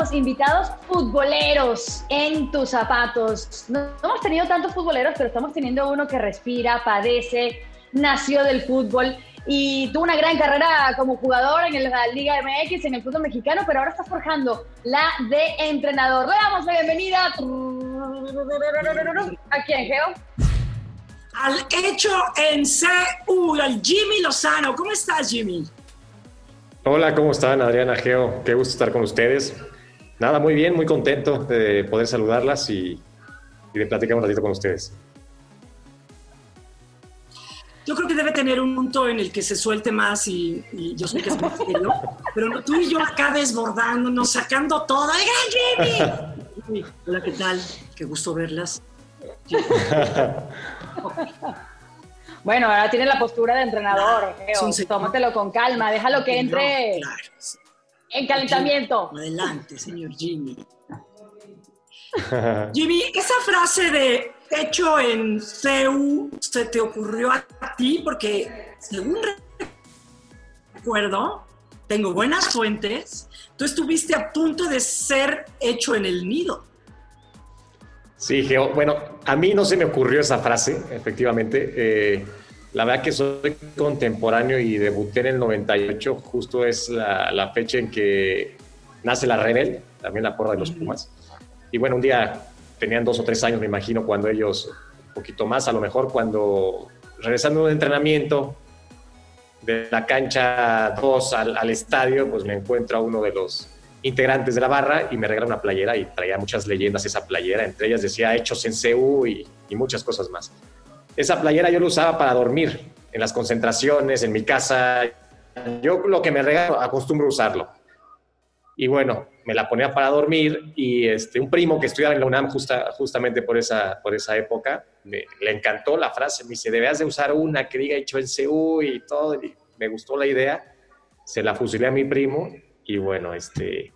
Los invitados futboleros en tus zapatos. No hemos tenido tantos futboleros, pero estamos teniendo uno que respira, padece, nació del fútbol y tuvo una gran carrera como jugador en la Liga MX, en el fútbol mexicano, pero ahora está forjando la de entrenador. Le damos la bienvenida a quién, Geo. Al hecho en CU, al Jimmy Lozano. ¿Cómo estás, Jimmy? Hola, ¿cómo están, Adriana Geo? Qué gusto estar con ustedes. Nada, muy bien, muy contento de poder saludarlas y, y de platicar un ratito con ustedes. Yo creo que debe tener un punto en el que se suelte más y, yo sé que es muy serio, pero tú y yo acá desbordándonos, sacando todo. ¡Ay, Jimmy! Hola, ¿qué tal? Qué gusto verlas. Bueno, ahora tiene la postura de entrenador. tómatelo con calma, déjalo que entre en calentamiento. Adelante, señor Jimmy. Jimmy, esa frase de hecho en CEU se te ocurrió a ti? Porque según recuerdo, tengo buenas fuentes, tú estuviste a punto de ser hecho en el nido. Sí, Geo. Bueno, a mí no se me ocurrió esa frase, efectivamente. Eh, la verdad que soy contemporáneo y debuté en el 98, justo es la, la fecha en que nace la Rebel, también la porra de los Pumas. Y bueno, un día tenían dos o tres años, me imagino, cuando ellos, un poquito más, a lo mejor cuando regresando de entrenamiento de la cancha 2 al, estadio, pues me encuentro a uno de los integrantes de la barra y me regala una playera y traía muchas leyendas esa playera, entre ellas decía Hechos en CU y, y muchas cosas más. Esa playera yo la usaba para dormir en las concentraciones, en mi casa. Yo lo que me regalo acostumbro usarlo. Y bueno, me la ponía para dormir y este, un primo que estudiaba en la UNAM justa, justamente por esa, por esa época, me, le encantó la frase, me dice, debes de usar una que diga hecho en CU y todo, y me gustó la idea, se la fusilé a mi primo y bueno, este,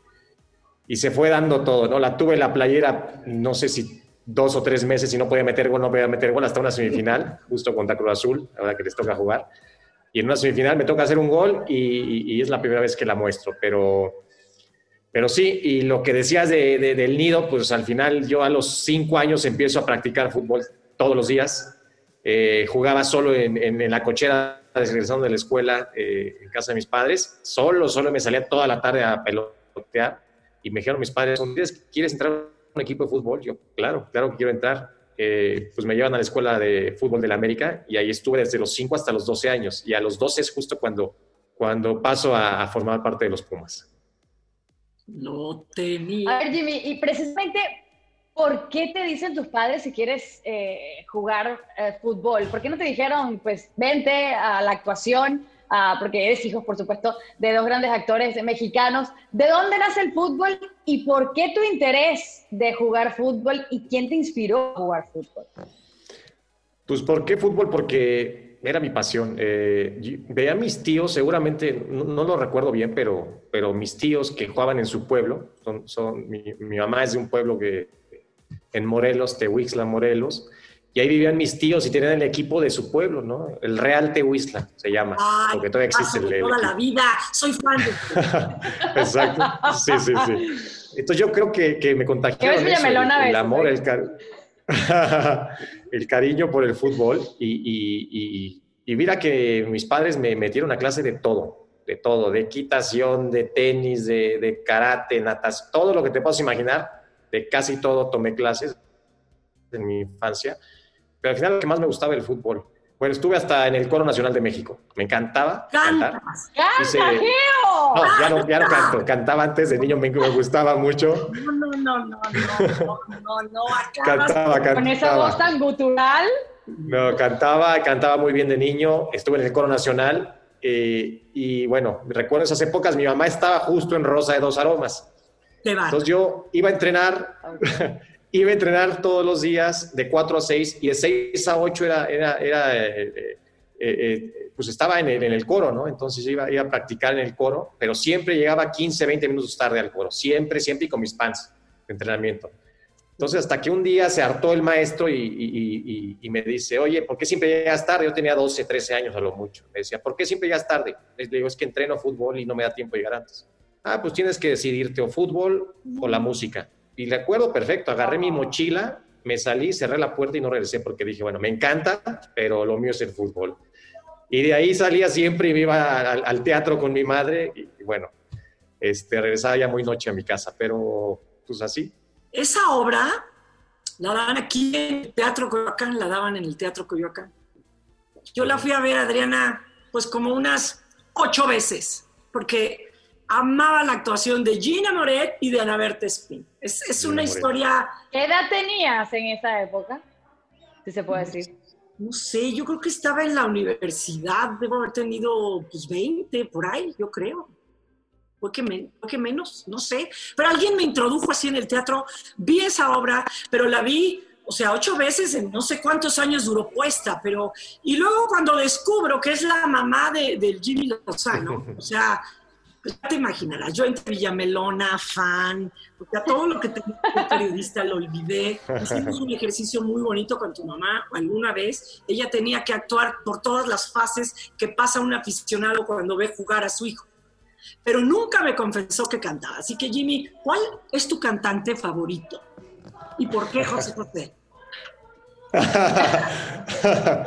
y se fue dando todo, ¿no? La tuve la playera, no sé si dos o tres meses y no podía meter gol, no podía meter gol hasta una semifinal, justo contra Cruz Azul, ahora que les toca jugar. Y en una semifinal me toca hacer un gol y, y es la primera vez que la muestro, pero pero sí, y lo que decías de, del nido, pues al final yo a los cinco años empiezo a practicar fútbol todos los días. Eh, jugaba solo en, en, la cochera regresando de la escuela eh, en casa de mis padres. Solo, solo me salía toda la tarde a pelotear. Y me dijeron mis padres, ¿quieres entrar un equipo de fútbol? Yo, claro, claro que quiero entrar. Eh, pues me llevan a la escuela de fútbol de la América y ahí estuve desde los 5 hasta los 12 años. Y a los 12 es justo cuando, cuando paso a formar parte de los Pumas. No tenía. A ver, Jimmy, y precisamente, ¿por qué te dicen tus padres si quieres eh, jugar eh, fútbol? ¿Por qué no te dijeron, pues, vente a la actuación? Ah, porque eres hijo, por supuesto, de dos grandes actores mexicanos. ¿De dónde nace el fútbol y por qué tu interés de jugar fútbol y quién te inspiró a jugar fútbol? Pues, ¿por qué fútbol? Porque era mi pasión. Eh, veía a mis tíos, seguramente, no, lo recuerdo bien, pero, pero mis tíos que jugaban en su pueblo, son, son mi, mamá es de un pueblo que en Morelos, Tehuixla, Morelos, y ahí vivían mis tíos y tenían el equipo de su pueblo, ¿no? El Real Tehuixla se llama, porque todavía existe el, toda la vida, soy fan de... Exacto, sí, sí, sí. Entonces yo creo que, que me contagió el, el amor, el, car el cariño por el fútbol y, mira que mis padres me metieron a clase de todo, de todo, de equitación, de tenis, de, karate, natas, todo lo que te puedas imaginar, de casi todo tomé clases en mi infancia, pero al final lo que más me gustaba era el fútbol. Bueno, estuve hasta en el Coro Nacional de México. Me encantaba cantar. no, ya no, ya no canto. Cantaba antes de niño, me, gustaba mucho. No, no, no, no, no, no, no. cantaba, cantaba. Con esa voz tan gutural. No, cantaba, cantaba muy bien de niño, estuve en el coro nacional eh, y bueno, recuerdo esas épocas, mi mamá estaba justo en Rosa de Dos Aromas. Entonces yo iba a entrenar, iba a entrenar todos los días de 4 a 6 y de 6 a 8 era, era, era eh, eh, pues estaba en el, en el, coro, ¿no? Entonces iba, iba a practicar en el coro, pero siempre llegaba 15, 20 minutos tarde al coro, siempre, siempre y con mis pants de entrenamiento. Entonces, hasta que un día se hartó el maestro y, me dice, oye, ¿por qué siempre llegas tarde? Yo tenía 12, 13 años a lo mucho. Me decía, ¿por qué siempre llegas tarde? Le digo, es que entreno fútbol y no me da tiempo de llegar antes. Ah, pues tienes que decidirte o fútbol o la música. Y recuerdo perfecto, agarré mi mochila, me salí, cerré la puerta y no regresé porque dije, bueno, me encanta, pero lo mío es el fútbol. Y de ahí salía siempre y me iba al, teatro con mi madre y, bueno, este, regresaba ya muy noche a mi casa, pero pues así. Esa obra la daban aquí en el Teatro Coyoacán, la daban en el Teatro Coyoacán. Yo la fui a ver, Adriana, pues como unas ocho veces, porque amaba la actuación de Gina Moret y de Ana Berta Spin. Es, es una historia... ¿Qué edad tenías en esa época? Si se puede decir. No sé, yo creo que estaba en la universidad, debo haber tenido pues 20 por ahí, yo creo fue que, que menos, no sé. Pero alguien me introdujo así en el teatro, vi esa obra, pero la vi o sea, ocho veces en no sé cuántos años duró puesta, pero... Y luego cuando descubro que es la mamá de, del Jimmy Lozano, o sea, pues ya te imaginarás, yo entre Villamelona, fan, porque a todo lo que tenía como periodista lo olvidé. Hicimos un ejercicio muy bonito con tu mamá alguna vez. Ella tenía que actuar por todas las fases que pasa un aficionado cuando ve jugar a su hijo pero nunca me confesó que cantaba. Así que Jimmy, ¿cuál es tu cantante favorito? ¿Y por qué José José?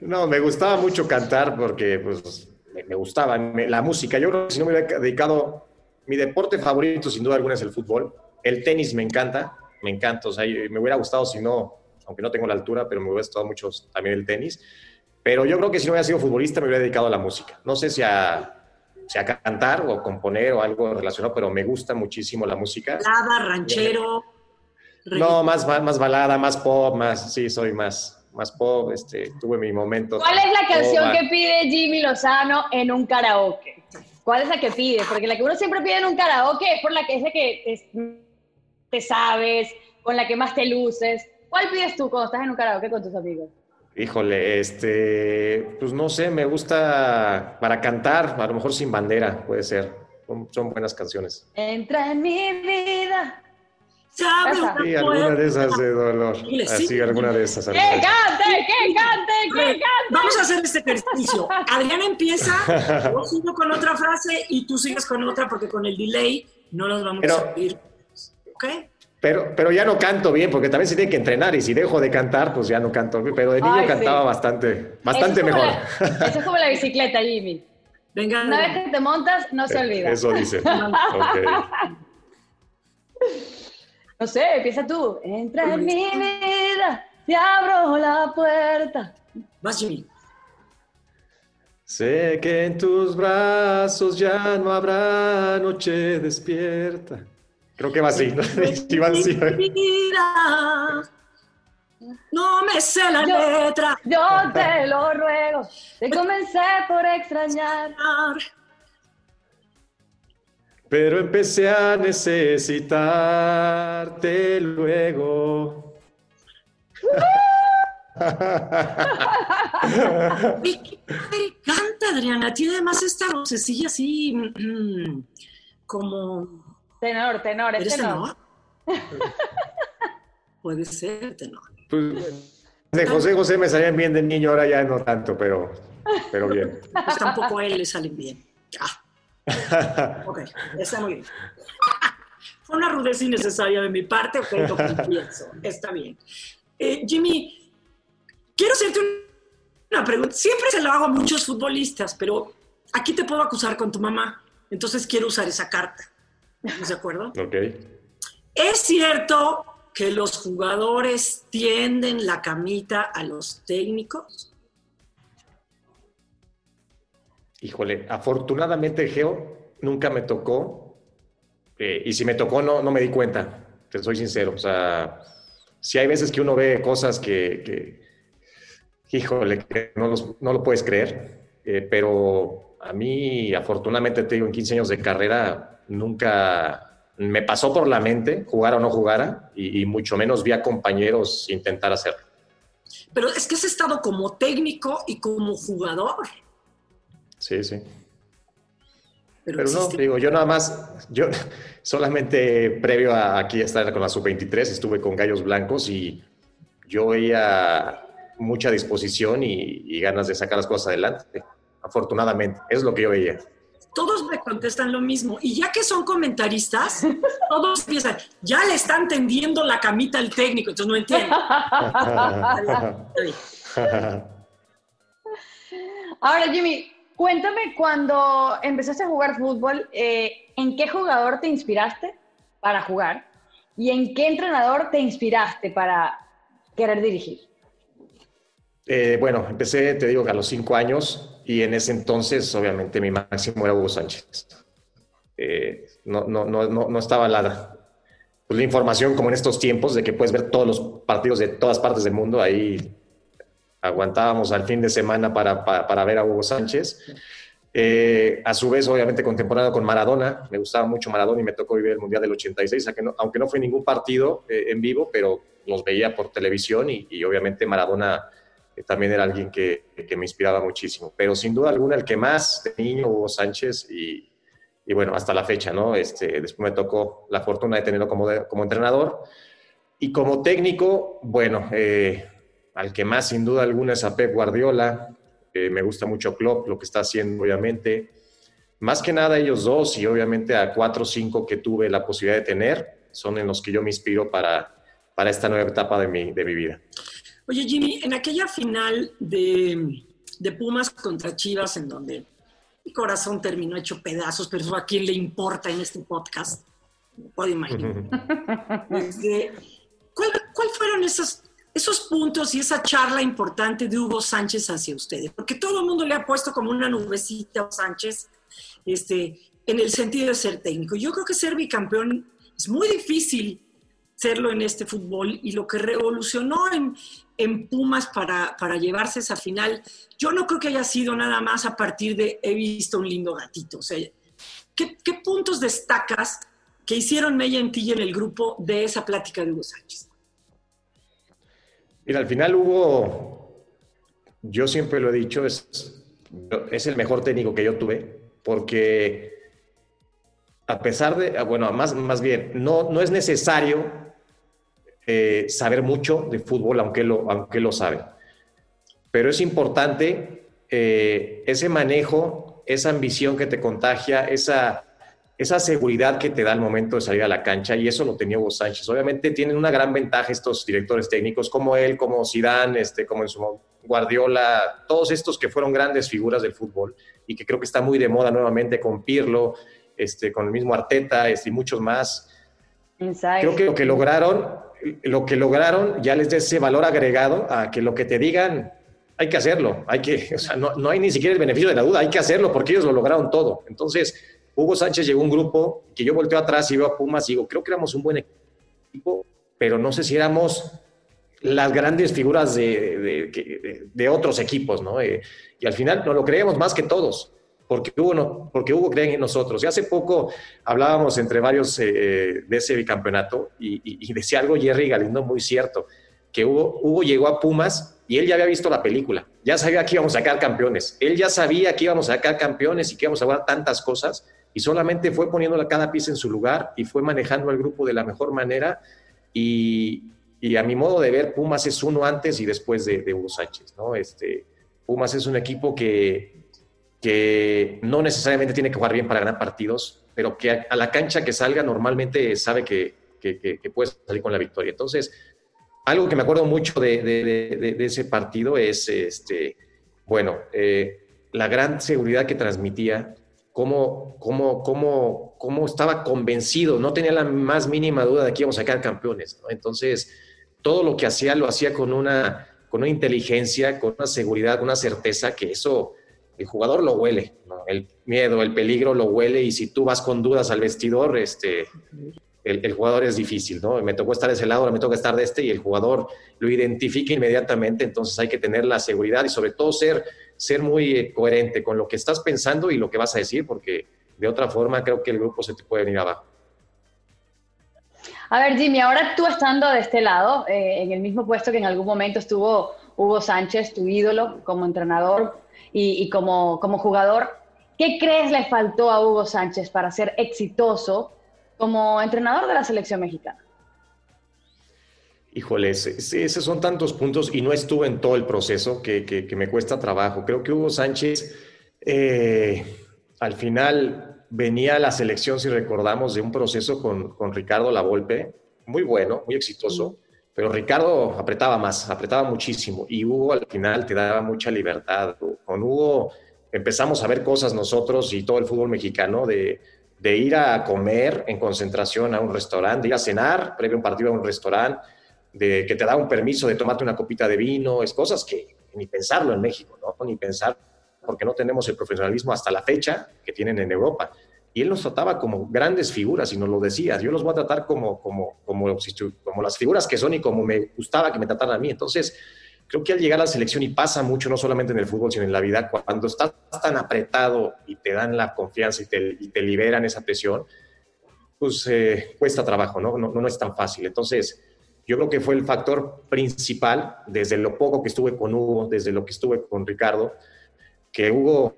no, me gustaba mucho cantar porque pues, me, gustaba la música. Yo creo que si no me hubiera dedicado, mi deporte favorito sin duda alguna es el fútbol. El tenis me encanta, me encanta. O sea, me hubiera gustado si no, aunque no tengo la altura, pero me hubiera gustado mucho también el tenis. Pero yo creo que si no hubiera sido futbolista me hubiera dedicado a la música. No sé si a sea cantar o componer o algo relacionado, pero me gusta muchísimo la música. Balada, ranchero. No, más, más balada, más pop, más, sí, soy más, más pop, este, tuve mi momento. ¿Cuál es la canción que pide Jimmy Lozano en un karaoke? ¿Cuál es la que pide? Porque la que uno siempre pide en un karaoke es por la que es la que te sabes, con la que más te luces. ¿Cuál pides tú cuando estás en un karaoke con tus amigos? Híjole, este, pues no sé, me gusta para cantar, a lo mejor sin bandera, puede ser. Son, buenas canciones. Entra en mi vida. Sí, alguna de esas de dolor. Así, alguna de esas. ¡Que cante, que cante, que cante! Vamos a hacer este ejercicio. Adrián empieza, yo sigo con otra frase y tú sigues con otra porque con el delay no nos vamos a oír. ¿Ok? Pero, pero ya no canto bien, porque también se tiene que entrenar y si dejo de cantar, pues ya no canto bien. Pero de niño cantaba bastante, bastante mejor. eso es como la bicicleta, Jimmy. Venga, Una vez que te montas, no se olvida. Eso dice. No sé, empieza tú. Entra en mi vida, te abro la puerta. Vas, Jimmy. Sé que en tus brazos ya no habrá noche despierta. Creo que va así. ¿no? No me sé la letra. Yo te lo ruego. Te comencé por extrañar. Pero empecé a necesitarte luego. ¿Qué canta, Adriana? Tiene además esta vocecilla así mm, como Tenor, tenor, es tenor. Puede ser tenor. Pues, de José José me salían bien de niño, ahora ya no tanto, pero, pero bien. Pues tampoco a él le salen bien. Ok, está muy bien. Fue una rudeza innecesaria de mi parte, pero lo pienso. Está bien. Eh, Jimmy, quiero hacerte una pregunta. Siempre se lo hago a muchos futbolistas, pero aquí te puedo acusar con tu mamá. Entonces quiero usar esa carta. ¿Estás de acuerdo? Ok. Es cierto que los jugadores tienden la camita a los técnicos. Híjole, afortunadamente, Geo, nunca me tocó. Eh, y si me tocó, no, no me di cuenta, te soy sincero. O sea, si hay veces que uno ve cosas que, híjole, no, no lo puedes creer, eh, pero a mí, afortunadamente, te digo, en 15 años de carrera, nunca me pasó por la mente jugar o no jugara, y, mucho menos vi a compañeros intentar hacerlo. Pero es que has estado como técnico y como jugador. Sí, sí. Pero, no, digo, yo nada más, yo solamente previo a aquí estar con la sub-23, estuve con Gallos Blancos y yo veía mucha disposición y, ganas de sacar las cosas adelante, afortunadamente, es lo que yo veía. Todos me contestan lo mismo. Y ya que son comentaristas, todos piensan, ya le están tendiendo la camita al técnico, entonces no entiendo. Ahora, Jimmy, Cuéntame, cuando empezaste a jugar fútbol, eh, ¿en qué jugador te inspiraste para jugar? ¿Y en qué entrenador te inspiraste para querer dirigir? Eh, bueno, empecé, te digo, a los cinco años y en ese entonces, obviamente, mi máximo era Hugo Sánchez. Eh, no, no, no, no, estaba la, pues, la información como en estos tiempos de que puedes ver todos los partidos de todas partes del mundo ahí aguantábamos al fin de semana para, para, ver a Hugo Sánchez. Eh, a su vez, obviamente, contemporáneo con Maradona. Me gustaba mucho Maradona y me tocó vivir el Mundial del 86, aunque no fue ningún partido eh, en vivo, pero los veía por televisión y, obviamente Maradona eh, también era alguien que, que, me inspiraba muchísimo. Pero sin duda alguna, el que más de Hugo Sánchez, y, y bueno, hasta la fecha, ¿no? Este, después me tocó la fortuna de tenerlo como, como entrenador. Y como técnico, bueno, eh, al que más sin duda alguna es a Pep Guardiola. me gusta mucho Klopp, lo que está haciendo, obviamente. Más que nada ellos dos y obviamente a cuatro o cinco que tuve la posibilidad de tener, son en los que yo me inspiro para, para esta nueva etapa de mi, de mi vida. Oye, Jimmy, en aquella final de, de Pumas contra Chivas, en donde mi corazón terminó hecho pedazos, pero a quién le importa en este podcast, no puedo imaginar. Este, ¿cuál, ¿Cuál fueron esos esos puntos y esa charla importante de Hugo Sánchez hacia ustedes, porque todo el mundo le ha puesto como una nubecita a Sánchez este, en el sentido de ser técnico. Yo creo que ser bicampeón es muy difícil serlo en este fútbol y lo que revolucionó en, Pumas para, para, llevarse esa final, yo no creo que haya sido nada más a partir de he visto un lindo gatito. O sea, ¿qué, qué puntos destacas que hicieron Mella en ti en el grupo de esa plática de Hugo Sánchez? Mira, al final hubo, yo siempre lo he dicho, es, es el mejor técnico que yo tuve, porque a pesar de, ah, bueno, más, más bien, no, no es necesario eh, saber mucho de fútbol, aunque lo, aunque lo sabe, pero es importante eh, ese manejo, esa ambición que te contagia, esa esa seguridad que te da el momento de salir a la cancha y eso lo tenía Hugo Sánchez. Obviamente tienen una gran ventaja estos directores técnicos como él, como Zidane, este, como en su Guardiola, todos estos que fueron grandes figuras del fútbol y que creo que está muy de moda nuevamente con Pirlo, este, con el mismo Arteta este, y muchos más. Creo que lo que lograron, lo que lograron ya les da ese valor agregado a que lo que te digan hay que hacerlo, hay que, o sea, no, no hay ni siquiera el beneficio de la duda, hay que hacerlo porque ellos lo lograron todo. Entonces, Hugo Sánchez llegó a un grupo que yo volteo atrás y veo a Pumas y digo, creo que éramos un buen equipo, pero no sé si éramos las grandes figuras de, de, otros equipos, ¿no? Eh, y al final no lo creemos más que todos, porque Hugo, no, porque Hugo cree en nosotros. Y hace poco hablábamos entre varios eh, de ese bicampeonato y, decía algo Jerry Galindo muy cierto, que Hugo, Hugo llegó a Pumas y él ya había visto la película, ya sabía que íbamos a sacar campeones, él ya sabía que íbamos a sacar campeones y que íbamos a jugar tantas cosas y solamente fue poniendo cada pieza en su lugar y fue manejando al grupo de la mejor manera y, a mi modo de ver, Pumas es uno antes y después de, Hugo Sánchez, ¿no? Este, Pumas es un equipo que, que no necesariamente tiene que jugar bien para ganar partidos, pero que a, la cancha que salga normalmente sabe que, que, puede salir con la victoria. Entonces, algo que me acuerdo mucho de, de, de, ese partido es, este, bueno, eh, la gran seguridad que transmitía cómo, cómo, cómo, cómo estaba convencido, no tenía la más mínima duda de que íbamos a sacar campeones. Entonces, todo lo que hacía lo hacía con una, con una inteligencia, con una seguridad, una certeza que eso el jugador lo huele, el miedo, el peligro lo huele y si tú vas con dudas al vestidor, este, el, jugador es difícil, ¿no? Me tocó estar de ese lado, ahora me toca estar de este y el jugador lo identifica inmediatamente, entonces hay que tener la seguridad y sobre todo ser, ser muy eh, coherente con lo que estás pensando y lo que vas a decir, porque de otra forma creo que el grupo se te puede venir abajo. A ver, Jimmy, ahora tú estando de este lado, eh, en el mismo puesto que en algún momento estuvo Hugo Sánchez, tu ídolo como entrenador y, como, como jugador, ¿qué crees le faltó a Hugo Sánchez para ser exitoso como entrenador de la selección mexicana? Híjole, esos son tantos puntos y no estuve en todo el proceso que, me cuesta trabajo. Creo que Hugo Sánchez eh, al final venía a la selección, si recordamos, de un proceso con, con Ricardo Lavolpe, muy bueno, muy exitoso, pero Ricardo apretaba más, apretaba muchísimo y Hugo al final te daba mucha libertad. Con Hugo empezamos a ver cosas nosotros y todo el fútbol mexicano de de ir a comer en concentración a un restaurante, de ir a cenar previo a un partido a un restaurante, de que te da un permiso de tomarte una copita de vino, es cosas que ni pensarlo en México, ¿no? Ni pensar, porque no tenemos el profesionalismo hasta la fecha que tienen en Europa. Y él nos trataba como grandes figuras y nos lo decía, yo los voy a tratar como, como, como, como las figuras que son y como me gustaba que me trataran a mí. Entonces, creo que al llegar a la selección y pasa mucho, no solamente en el fútbol, sino en la vida, cuando estás tan apretado y te dan la confianza y te, liberan esa presión, pues eh, cuesta trabajo, ¿no? ¿no? No es tan fácil. Entonces, yo creo que fue el factor principal, desde lo poco que estuve con Hugo, desde lo que estuve con Ricardo, que Hugo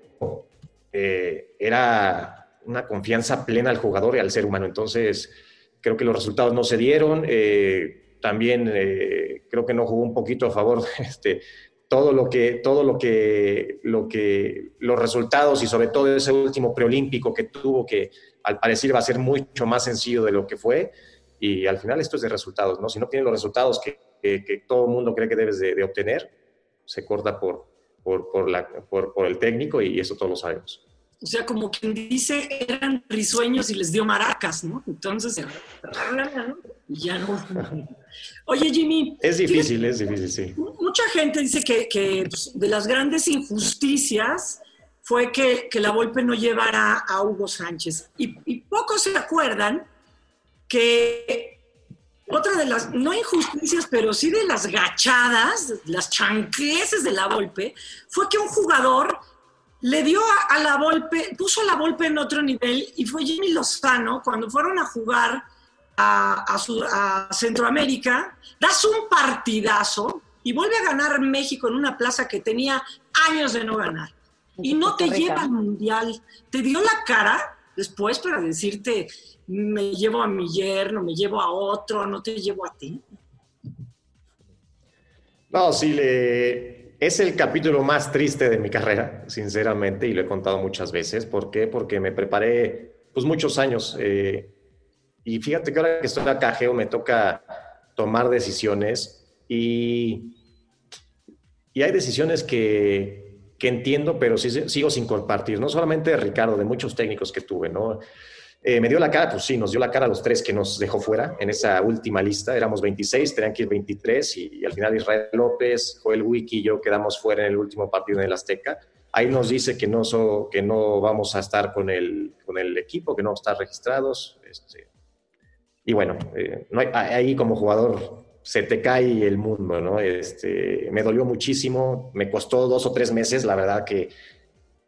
eh, era una confianza plena al jugador y al ser humano. Entonces, creo que los resultados no se dieron. Eh, también eh, creo que no jugó un poquito a favor este, todo lo que, todo lo que, lo que, los resultados y sobre todo ese último preolímpico que tuvo, que al parecer va a ser mucho más sencillo de lo que fue. Y al final esto es de resultados, ¿no? Si no tienes los resultados que, que, todo el mundo cree que debes de, obtener, se corta por, por, por, la, por, por el técnico y eso todos lo sabemos. O sea, como quien dice, eran risueños y les dio maracas, ¿no? Entonces, ya no. Oye, Jimmy. Es difícil, es difícil, sí. Mucha gente dice que, pues, de las grandes injusticias fue que, la Volpe no llevara a Hugo Sánchez. Y, y pocos se acuerdan que otra de las, no injusticias, pero sí de las gachadas, las chanqueses de la Volpe, fue que un jugador le dio a, la Volpe, puso a la Volpe en otro nivel y fue Jimmy Lozano cuando fueron a jugar a, Centroamérica, das un partidazo y vuelve a ganar México en una plaza que tenía años de no ganar. Y no te lleva al mundial. Te dio la cara después para decirte, me llevo a mi yerno, me llevo a otro, no te llevo a ti. No, sí, le, es el capítulo más triste de mi carrera, sinceramente, y lo he contado muchas veces. ¿Por qué? Porque me preparé pues muchos años. Eh, y fíjate que ahora que estoy acá, Geo, me toca tomar decisiones y, y hay decisiones que, que entiendo, pero sigo sin compartir. No solamente de Ricardo, de muchos técnicos que tuve, ¿no? Eh, me dio la cara, pues sí, nos dio la cara a los tres que nos dejó fuera en esa última lista. Éramos 26, tenían que ir 23 y, al final Israel López, Joel Wiki y yo quedamos fuera en el último partido en el Azteca. Ahí nos dice que no, que no vamos a estar con el, con el equipo, que no están registrados. Este, y bueno, eh, ahí como jugador se te cae el mundo, ¿no? Este, me dolió muchísimo, me costó dos o tres meses, la verdad que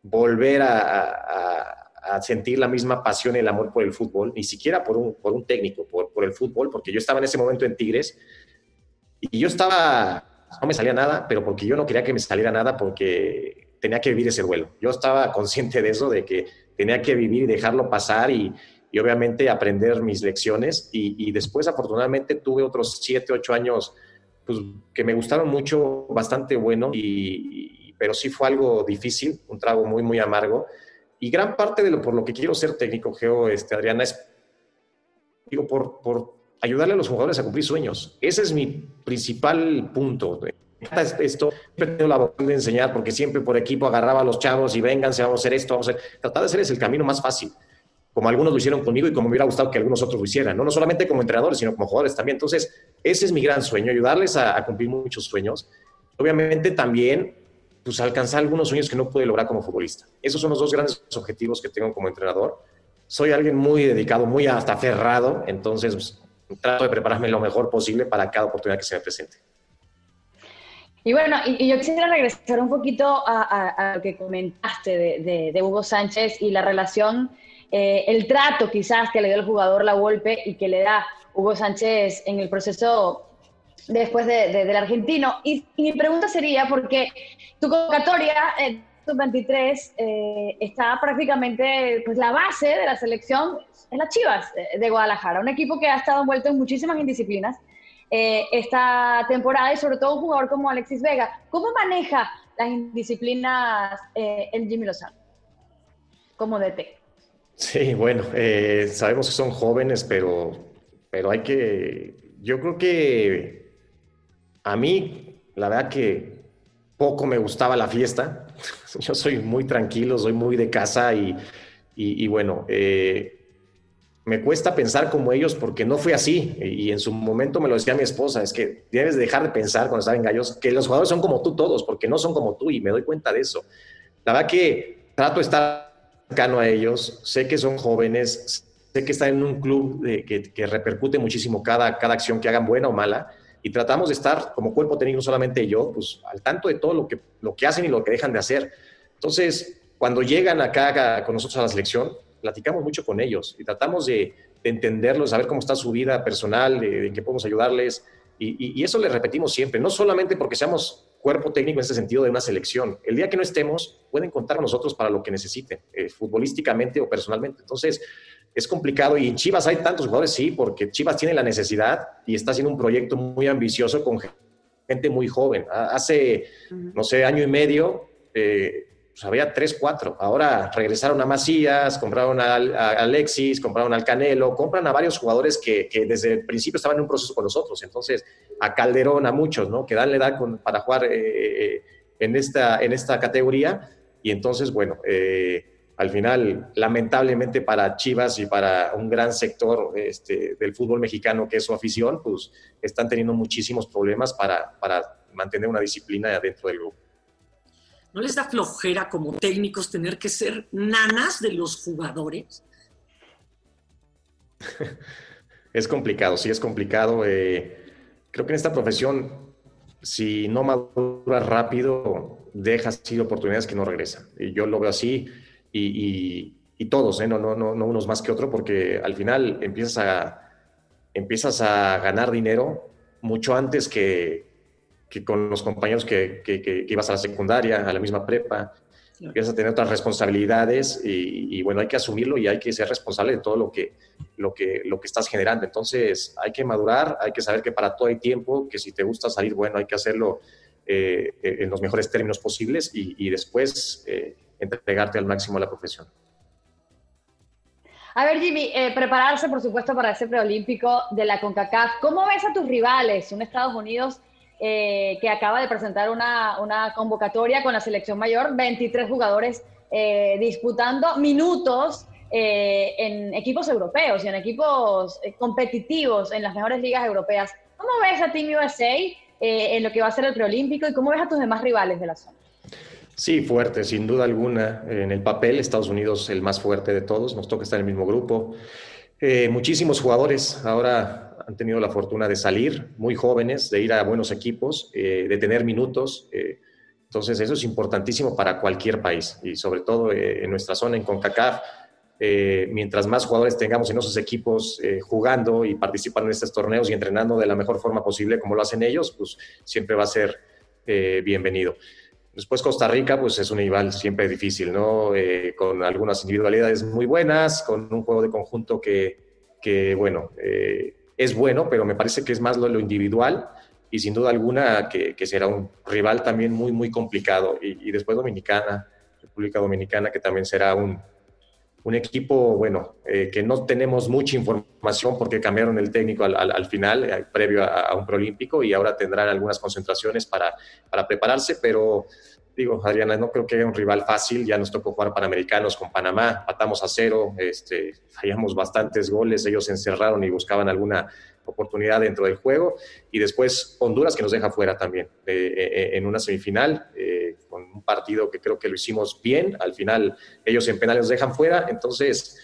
volver a a sentir la misma pasión y el amor por el fútbol, ni siquiera por un, por un técnico, por, por el fútbol, porque yo estaba en ese momento en Tigres y yo estaba, no me salía nada, pero porque yo no quería que me saliera nada porque tenía que vivir ese duelo. Yo estaba consciente de eso, de que tenía que vivir y dejarlo pasar y, y obviamente aprender mis lecciones y, y, después afortunadamente tuve otros siete, ocho años pues, que me gustaron mucho, bastante bueno, y, pero sí fue algo difícil, un trago muy, muy amargo y gran parte de lo por lo que quiero ser técnico, Geo, este, Adriana, es digo, por, por ayudarle a los jugadores a cumplir sueños. Ese es mi principal punto. Esto, siempre he tenido la vocación de enseñar porque siempre por equipo agarraba a los chavos y vénganse, vamos a hacer esto, vamos a hacer. Tratar de hacer es el camino más fácil, como algunos lo hicieron conmigo y como me hubiera gustado que algunos otros lo hicieran, no, no solamente como entrenadores, sino como jugadores también. Entonces, ese es mi gran sueño, ayudarles a cumplir muchos sueños. Obviamente también pues alcanzar algunos sueños que no pude lograr como futbolista. Esos son los dos grandes objetivos que tengo como entrenador. soy alguien muy dedicado, muy hasta aferrado, entonces pues, trato de prepararme lo mejor posible para cada oportunidad que se me presente. Y bueno, y, yo quisiera regresar un poquito a, lo que comentaste de, Hugo Sánchez y la relación, eh, el trato quizás que le dio el jugador La golpe y que le da Hugo Sánchez en el proceso después del argentino. Y, mi pregunta sería, porque tu convocatoria, eh, 23 eh, está prácticamente, pues la base de la selección es las Chivas de Guadalajara, un equipo que ha estado envuelto en muchísimas indisciplinas eh, esta temporada y sobre todo un jugador como Alexis Vega. ¿Cómo maneja las indisciplinas eh, el Jimmy Lozano como DT? Sí, bueno, eh, sabemos que son jóvenes, pero, pero hay que, yo creo que a mí, la verdad que poco me gustaba la fiesta. Yo soy muy tranquilo, soy muy de casa y, y, bueno, eh, me cuesta pensar como ellos porque no fue así. Y en su momento me lo decía mi esposa, es que debes dejar de pensar cuando estás en gallos que los jugadores son como tú todos, porque no son como tú y me doy cuenta de eso. La verdad que trato de estar cercano a ellos, sé que son jóvenes, sé que están en un club que, que, repercute muchísimo cada, cada acción que hagan buena o mala y tratamos de estar como cuerpo técnico, solamente yo, pues al tanto de todo lo que, lo que hacen y lo que dejan de hacer. Entonces, cuando llegan acá con nosotros a la selección, platicamos mucho con ellos y tratamos de, entenderlos, saber cómo está su vida personal, de, en qué podemos ayudarles. Y, eso le repetimos siempre, no solamente porque seamos cuerpo técnico en ese sentido de una selección. El día que no estemos, pueden contar con nosotros para lo que necesiten, eh, futbolísticamente o personalmente. Entonces, es complicado. Y en Chivas hay tantos jugadores, sí, porque Chivas tiene la necesidad y está haciendo un proyecto muy ambicioso con gente muy joven. Hace, no sé, año y medio, eh, pues había tres, cuatro. Ahora regresaron a Macías, compraron a, Alexis, compraron al Canelo, compran a varios jugadores que, desde el principio estaban en un proceso con nosotros. Entonces, a Calderón, a muchos, ¿no? Que dan la edad para jugar eh, eh, en, esta, en esta categoría. Y entonces, bueno, eh, al final, lamentablemente para Chivas y para un gran sector este, del fútbol mexicano que es su afición, pues están teniendo muchísimos problemas para, para mantener una disciplina dentro del grupo. ¿No les da flojera como técnicos tener que ser nanas de los jugadores? Es complicado, sí es complicado. Eh, creo que en esta profesión, si no maduras rápido, dejas así oportunidades que no regresan. Y yo lo veo así y, todos, ¿eh? no, no, no, no unos más que otros, porque al final empiezas a, empiezas a ganar dinero mucho antes que, que con los compañeros que, que, ibas a la secundaria, a la misma prepa, empiezas a tener otras responsabilidades y, bueno, hay que asumirlo y hay que ser responsable de todo lo que, lo, que, lo que estás generando. Entonces hay que madurar, hay que saber que para todo hay tiempo, que si te gusta salir, bueno, hay que hacerlo eh, en los mejores términos posibles y, después eh, entregarte al máximo a la profesión. A ver, Jimmy, eh, prepararse, por supuesto, para ese preolímpico de la CONCACAF. ¿Cómo ves a tus rivales? Un Estados Unidos eh, que acaba de presentar una, una, convocatoria con la selección mayor, 23 jugadores eh, disputando minutos eh, en equipos europeos y en equipos competitivos en las mejores ligas europeas. ¿Cómo ves a Team USA en lo que va a ser el preolímpico y cómo ves a tus demás rivales de la zona? Sí, fuerte, sin duda alguna. En el papel, Estados Unidos el más fuerte de todos, nos toca estar en el mismo grupo. muchísimos jugadores. Ahora han tenido la fortuna de salir muy jóvenes, de ir a buenos equipos, eh, de tener minutos. Eh, entonces, eso es importantísimo para cualquier país y sobre todo eh, en nuestra zona, en CONCACAF. mientras más jugadores tengamos en esos equipos jugando y participando en estos torneos y entrenando de la mejor forma posible como lo hacen ellos, pues siempre va a ser bienvenido. Después Costa Rica, pues es un rival siempre difícil, ¿no? con algunas individualidades muy buenas, con un juego de conjunto que, que bueno, es bueno, pero me parece que es más lo, individual y sin duda alguna que, será un rival también muy, muy complicado. Y, después Dominicana, República Dominicana, que también será un, un equipo, bueno, eh, que no tenemos mucha información porque cambiaron el técnico al, final, eh, previo a, un proolímpico, y ahora tendrán algunas concentraciones para, para prepararse, pero digo, Adriana, no creo que haya un rival fácil, ya nos tocó jugar Panamericanos con Panamá, matamos a cero, este, fallamos bastantes goles, ellos encerraron y buscaban alguna oportunidad dentro del juego, y después Honduras que nos deja fuera también eh, en una semifinal, partido que creo que lo hicimos bien, al final ellos en penales nos dejan fuera, entonces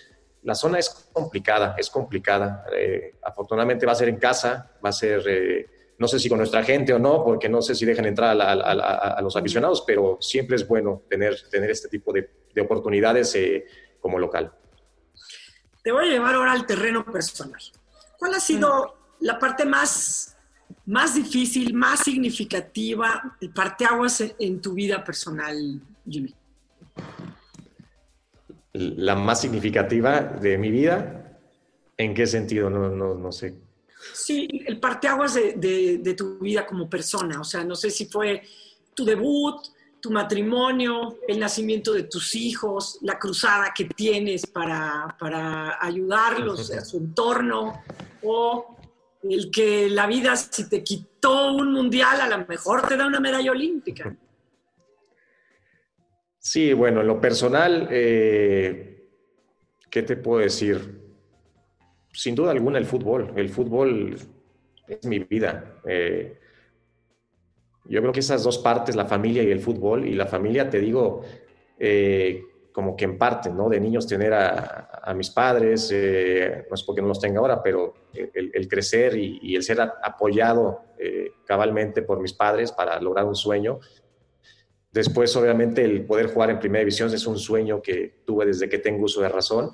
la zona es complicada, es complicada. Eh, afortunadamente va a ser en casa, va a ser, eh, no sé si con nuestra gente o no, porque no sé si dejan entrar a, los aficionados, pero siempre es bueno tener, tener este tipo de, oportunidades eh, como local. Te voy a llevar ahora al terreno personal. ¿Cuál ha sido mm. la parte más, más difícil, más significativa, el parteaguas en tu vida personal, Jimmy? la más significativa de mi vida. ¿En qué sentido? No, no, no sé. Sí, el parteaguas de, de, tu vida como persona. O sea, no sé si fue tu debut, tu matrimonio, el nacimiento de tus hijos, la cruzada que tienes para, para ayudarlos a su entorno, o el que la vida, si te quitó un mundial, a lo mejor te da una medalla olímpica. Sí, bueno, en lo personal, eh, ¿qué te puedo decir? Sin duda alguna el fútbol. El fútbol es mi vida. Eh, yo creo que esas dos partes, la familia y el fútbol, y la familia, te digo, eh, como que en parte, ¿no? De niños tener a, mis padres, no es porque no los tenga ahora, pero el, crecer y, y, el ser apoyado cabalmente por mis padres para lograr un sueño, Después, obviamente, el poder jugar en primera división es un sueño que tuve desde que tengo uso de razón.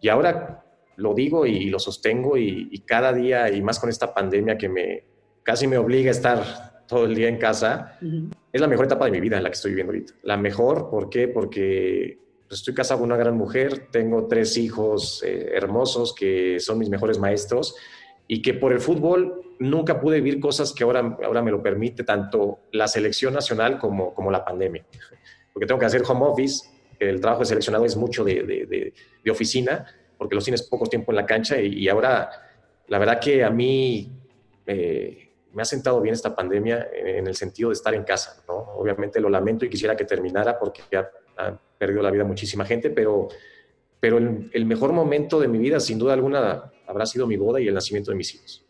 Y ahora lo digo y lo sostengo y, cada día, y más con esta pandemia que me casi me obliga a estar todo el día en casa, es la mejor etapa de mi vida en la que estoy viviendo ahorita. La mejor, ¿por qué? Porque pues, estoy casado con una gran mujer, tengo tres hijos eh, hermosos que son mis mejores maestros y que por el fútbol nunca pude vivir cosas que ahora, ahora me lo permite tanto la selección nacional como, como la pandemia. Porque tengo que hacer home office, el trabajo de seleccionado es mucho de, de, de, oficina, porque los tienes poco tiempo en la cancha y, ahora la verdad que a mí eh, me ha sentado bien esta pandemia en, el sentido de estar en casa. ¿no? Obviamente lo lamento y quisiera que terminara porque ha, ha perdido la vida muchísima gente, pero, pero el, el mejor momento de mi vida, sin duda alguna, habrá sido mi boda y el nacimiento de mis hijos.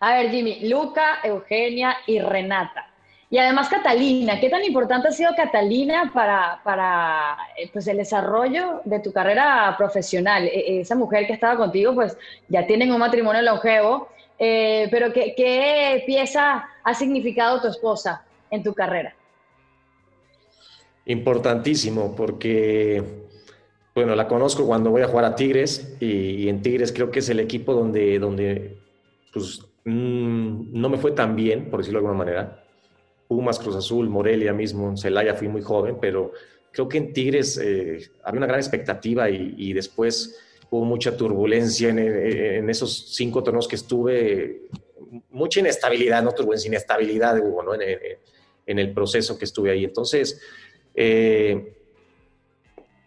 A ver, Jimmy, Luca, Eugenia y Renata. Y además Catalina, ¿qué tan importante ha sido Catalina para, para eh, pues, el desarrollo de tu carrera profesional? E, esa mujer que estaba contigo, pues ya tienen un matrimonio longevo, eh, pero ¿qué, ¿qué pieza ha significado tu esposa en tu carrera? Importantísimo, porque bueno, la conozco cuando voy a jugar a Tigres y, en Tigres creo que es el equipo donde, donde pues, mm, no me fue tan bien, por decirlo de alguna manera. Pumas, Cruz Azul, Morelia mismo, en Celaya fui muy joven, pero creo que en Tigres eh, había una gran expectativa y, después hubo mucha turbulencia en, esos cinco torneos que estuve, mucha inestabilidad, no turbulencia, inestabilidad hubo ¿no? en, el proceso que estuve ahí. Entonces, eh,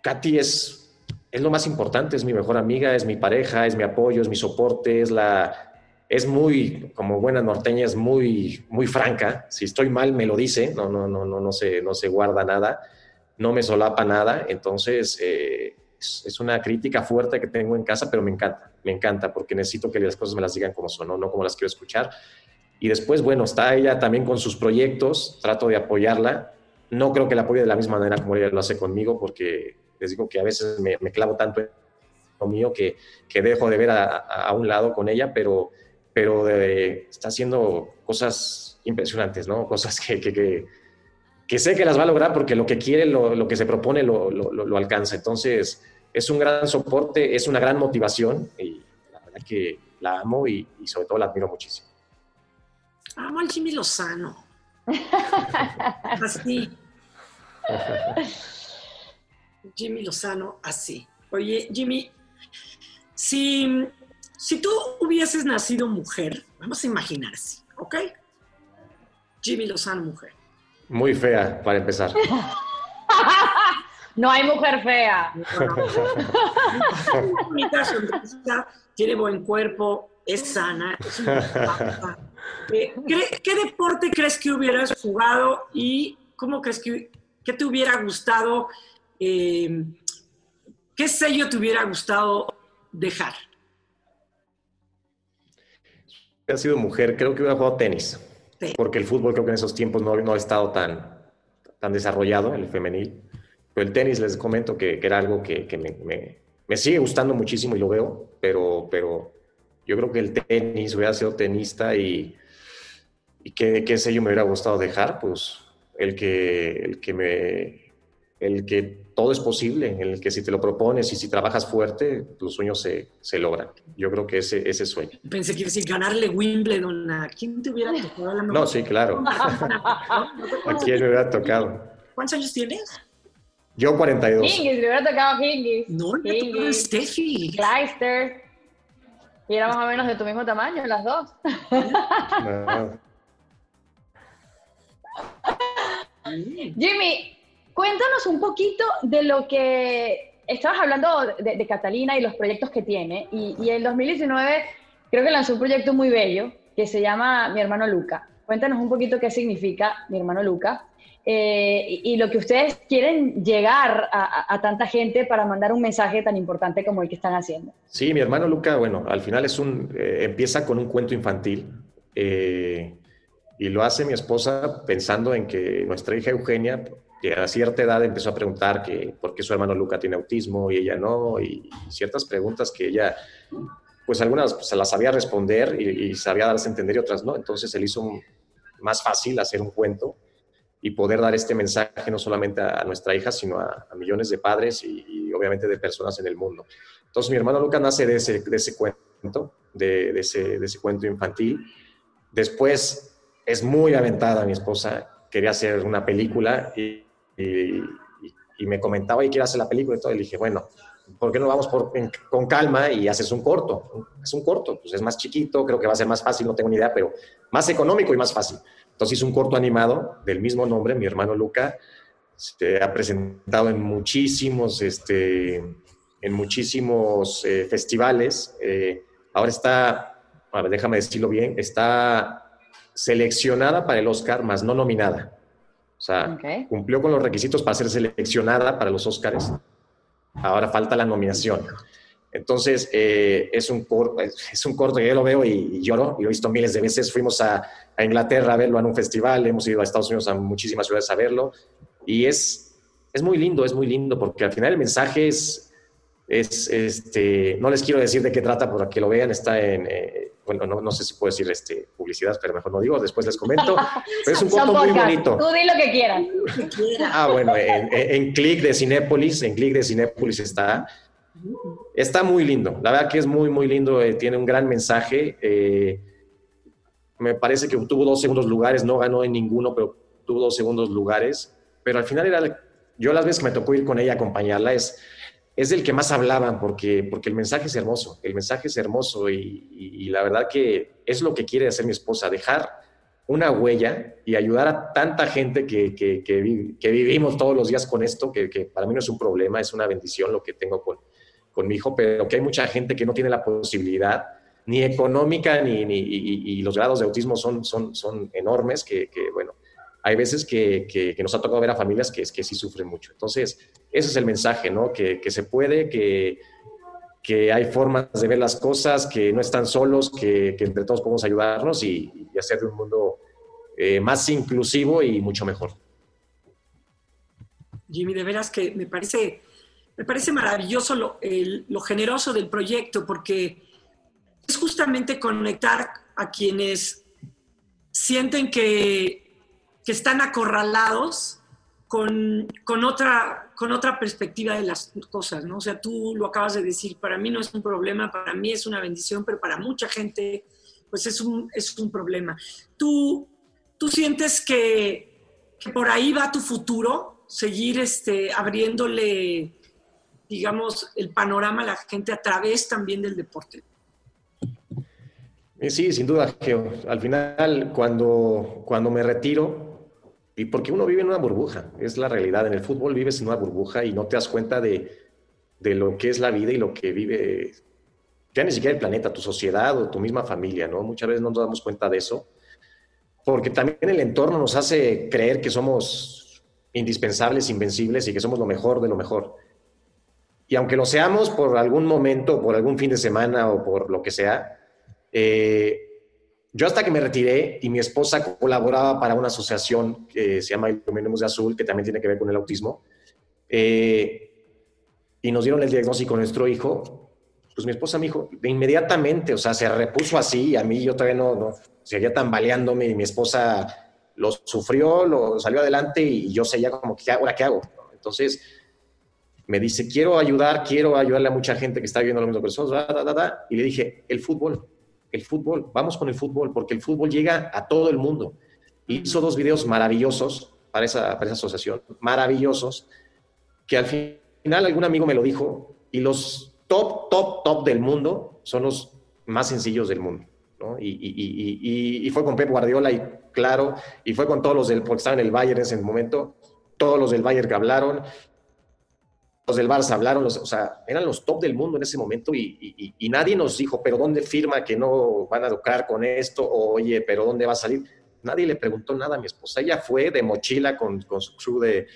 Katy es, es lo más importante, es mi mejor amiga, es mi pareja, es mi apoyo, es mi soporte, es la... Es muy, como buena norteña, es muy, muy franca. Si estoy mal, me lo dice, no, no, no, no, no, se, no se guarda nada, no me solapa nada. Entonces, eh, es, una crítica fuerte que tengo en casa, pero me encanta, me encanta, porque necesito que las cosas me las digan como son, no, no como las quiero escuchar. Y después, bueno, está ella también con sus proyectos, trato de apoyarla. No creo que la apoye de la misma manera como ella lo hace conmigo, porque les digo que a veces me, clavo tanto en lo mío que, que dejo de ver a, a, un lado con ella, pero, pero está haciendo cosas impresionantes, ¿no? Cosas que, que, sé que las va a lograr porque lo que quiere, lo, lo que se propone, lo, lo, lo, alcanza. Entonces, es un gran soporte, es una gran motivación y la verdad que la amo y, y sobre todo la admiro muchísimo. Amo al Jimmy Lozano. Así. Jimmy Lozano así. Oye, Jimmy, si, si tú hubieses nacido mujer, vamos a imaginar así, ¿ok? Jimmy Lozano, mujer. Muy fea, para empezar. no hay mujer fea. tiene buen cuerpo, es sana, es eh, ¿Qué deporte crees que hubieras jugado y cómo crees que, que te hubiera gustado eh, ¿qué sello te hubiera gustado dejar? Ha sido mujer, creo que hubiera jugado tenis. Porque el fútbol creo que en esos tiempos no, no ha estado tan, tan desarrollado, el femenil. el tenis les comento que, era algo que, me, me, sigue gustando muchísimo y lo veo, pero, pero yo creo que el tenis, hubiera sido tenista y, y qué, qué sello me hubiera gustado dejar, pues el que, el que me el que todo es posible, en el que si te lo propones y si trabajas fuerte, tus sueños se, se logran. Yo creo que ese, ese sueño. Pensé que decir ganarle Wimbledon a quién te hubiera tocado la No, sí, claro. ¿A quién me hubiera tocado? ¿Cuántos años tienes? Yo 42. Hingis, le hubiera tocado Hingis. No, le tocado Steffi. Kleister. Y era más o menos de tu mismo tamaño, las dos. Jimmy, Cuéntanos un poquito de lo que estabas hablando de, Catalina y los proyectos que tiene. Y, y, en 2019 creo que lanzó un proyecto muy bello que se llama Mi hermano Luca. Cuéntanos un poquito qué significa Mi hermano Luca eh, y, lo que ustedes quieren llegar a, tanta gente para mandar un mensaje tan importante como el que están haciendo. Sí, mi hermano Luca, bueno, al final es un, eh, empieza con un cuento infantil. Eh, y lo hace mi esposa pensando en que nuestra hija Eugenia que a cierta edad empezó a preguntar que por qué su hermano Luca tiene autismo y ella no, y ciertas preguntas que ella, pues algunas se las sabía responder y, sabía darse a entender y otras no. Entonces él hizo más fácil hacer un cuento y poder dar este mensaje no solamente a, nuestra hija, sino a, millones de padres y, obviamente de personas en el mundo. Entonces mi hermano Luca nace de ese, de ese cuento, de, de, ese, de ese cuento infantil. Después es muy aventada mi esposa, quería hacer una película y y, me comentaba y quiere hacer la película y todo, y le dije, bueno, ¿por qué no vamos con calma y haces un corto? Es un corto, pues es más chiquito, creo que va a ser más fácil, no tengo ni idea, pero más económico y más fácil. Entonces hice un corto animado del mismo nombre, mi hermano Luca, se ha presentado en muchísimos, este, en muchísimos eh, festivales. Eh, ahora está, a déjame decirlo bien, está seleccionada para el Oscar, más no nominada. O sea, cumplió con los requisitos para ser seleccionada para los Oscars. Ahora falta la nominación. Entonces, eh, es, un es un corto que yo lo veo y, lloro, y lo he visto miles de veces. Fuimos a, a, Inglaterra a verlo en un festival, hemos ido a Estados Unidos a muchísimas ciudades a verlo, y es, es muy lindo, es muy lindo, porque al final el mensaje es, es este, no les quiero decir de qué trata para que lo vean, está en, eh, bueno, no, sé si puedo decir este, publicidad, pero mejor no digo, después les comento. Pero es un corto muy bonito. Tú di lo que quieras. Ah, bueno, en, en, Click de Cinépolis, en Click de Cinépolis está. Está muy lindo, la verdad que es muy, muy lindo, eh, tiene un gran mensaje. Eh, me parece que tuvo dos segundos lugares, no ganó en ninguno, pero tuvo dos segundos lugares. Pero al final era, yo las veces que me tocó ir con ella a acompañarla, es es del que más hablaban porque, porque el mensaje es hermoso, el mensaje es hermoso y, la verdad que es lo que quiere hacer mi esposa, dejar una huella y ayudar a tanta gente que, que, vivimos todos los días con esto, que, para mí no es un problema, es una bendición lo que tengo con, con mi hijo, pero que hay mucha gente que no tiene la posibilidad ni económica ni, y, los grados de autismo son, son, son enormes, que, bueno, hay veces que, que, nos ha tocado ver a familias que, que sí sufren mucho. Entonces, ese es el mensaje, ¿no? Que, se puede, que, que hay formas de ver las cosas, que no están solos, que, entre todos podemos ayudarnos y, hacer de un mundo eh, más inclusivo y mucho mejor. Jimmy, de veras que me parece, me parece maravilloso lo, lo generoso del proyecto, porque es justamente conectar a quienes sienten que que están acorralados con, otra, con otra perspectiva de las cosas, ¿no? O sea, tú lo acabas de decir, para mí no es un problema, para mí es una bendición, pero para mucha gente, pues es un, es un problema. ¿Tú, tú sientes que, por ahí va tu futuro? Seguir este, abriéndole, digamos, el panorama a la gente a través también del deporte. Sí, sin duda, Geo. Al final, cuando, cuando me retiro, y porque uno vive en una burbuja, es la realidad. En el fútbol vives en una burbuja y no te das cuenta de, de lo que es la vida y lo que vive, ya ni siquiera el planeta, tu sociedad o tu misma familia, ¿no? Muchas veces no nos damos cuenta de eso, porque también el entorno nos hace creer que somos indispensables, invencibles y que somos lo mejor de lo mejor. Y aunque lo seamos por algún momento, por algún fin de semana o por lo que sea, eh, yo hasta que me retiré y mi esposa colaboraba para una asociación que se llama Iluminemos de Azul, que también tiene que ver con el autismo, Eh, y nos dieron el diagnóstico a nuestro hijo, pues mi esposa me dijo, de inmediatamente, o sea, se repuso así, a mí yo todavía no, no seguía tambaleándome y mi esposa lo sufrió, lo salió adelante y yo seguía como, ¿qué, ¿ahora qué hago? Entonces me dice, quiero ayudar, quiero ayudarle a mucha gente que está viviendo lo mismo que nosotros, y le dije, el fútbol, el fútbol, vamos con el fútbol, porque el fútbol llega a todo el mundo. Hizo dos videos maravillosos para esa, para esa asociación, maravillosos, que al final algún amigo me lo dijo, y los top, top, top del mundo son los más sencillos del mundo. ¿no? Y, y, y, y, fue con Pep Guardiola y claro, y fue con todos los del, porque estaban en el Bayern en ese momento, todos los del Bayern que hablaron, los del Barça hablaron, o sea, eran los top del mundo en ese momento y, nadie nos dijo, pero ¿dónde firma que no van a educar con esto? O, oye, pero ¿dónde va a salir? Nadie le preguntó nada a mi esposa. Ella fue de mochila con, con su crew de,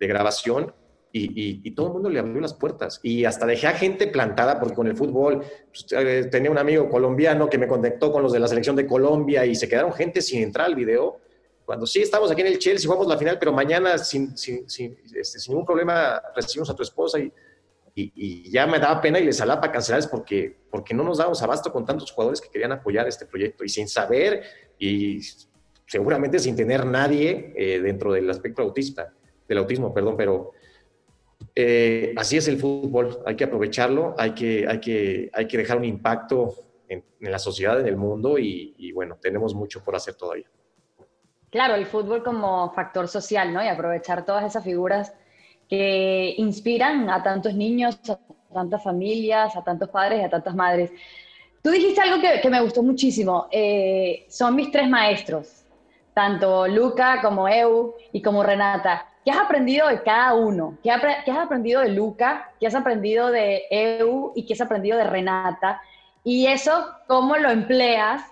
de grabación y, todo el mundo le abrió las puertas. Y hasta dejé a gente plantada, porque con el fútbol pues, eh, tenía un amigo colombiano que me contactó con los de la selección de Colombia y se quedaron gente sin entrar al video cuando sí estamos aquí en el Chelsea, jugamos la final, pero mañana sin, sin, sin, este, ningún problema recibimos a tu esposa y, ya me daba pena y les salaba para cancelar porque, porque no nos dábamos abasto con tantos jugadores que querían apoyar este proyecto y sin saber y seguramente sin tener nadie eh, dentro del aspecto autista, del autismo, perdón, pero eh, así es el fútbol, hay que aprovecharlo, hay que, dejar un impacto en, en la sociedad, en el mundo y, y bueno, tenemos mucho por hacer todavía. Claro, el fútbol como factor social, ¿no? Y aprovechar todas esas figuras que inspiran a tantos niños, a tantas familias, a tantos padres y a tantas madres. Tú dijiste algo que, me gustó muchísimo. Eh, son mis tres maestros, tanto Luca como Eu y como Renata. ¿Qué has aprendido de cada uno? ¿Qué, has aprendido de Luca? ¿Qué has aprendido de Eu? ¿Y qué has aprendido de Renata? Y eso, ¿cómo lo empleas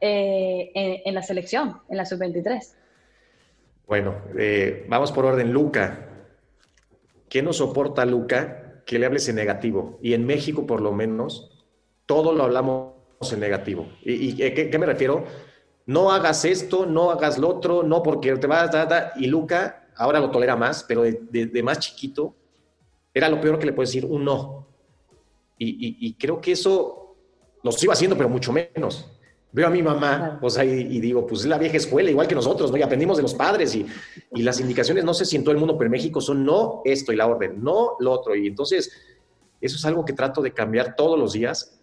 eh, en, la selección, en la sub-23? Bueno, eh, vamos por orden. Luca, ¿qué nos soporta Luca? Que le hables en negativo. Y en México, por lo menos, todo lo hablamos en negativo. ¿Y, ¿qué, me refiero? No hagas esto, no hagas lo otro, no porque te vas a... Y Luca ahora lo tolera más, pero de, más chiquito era lo peor que le puedes decir, un no. Y, y creo que eso lo sigo haciendo, pero mucho menos veo a mi mamá, pues ahí y digo, pues es la vieja escuela, igual que nosotros, ¿no? Y aprendimos de los padres y, y, las indicaciones, no sé si en todo el mundo, pero en México son no esto y la orden, no lo otro. Y entonces, eso es algo que trato de cambiar todos los días,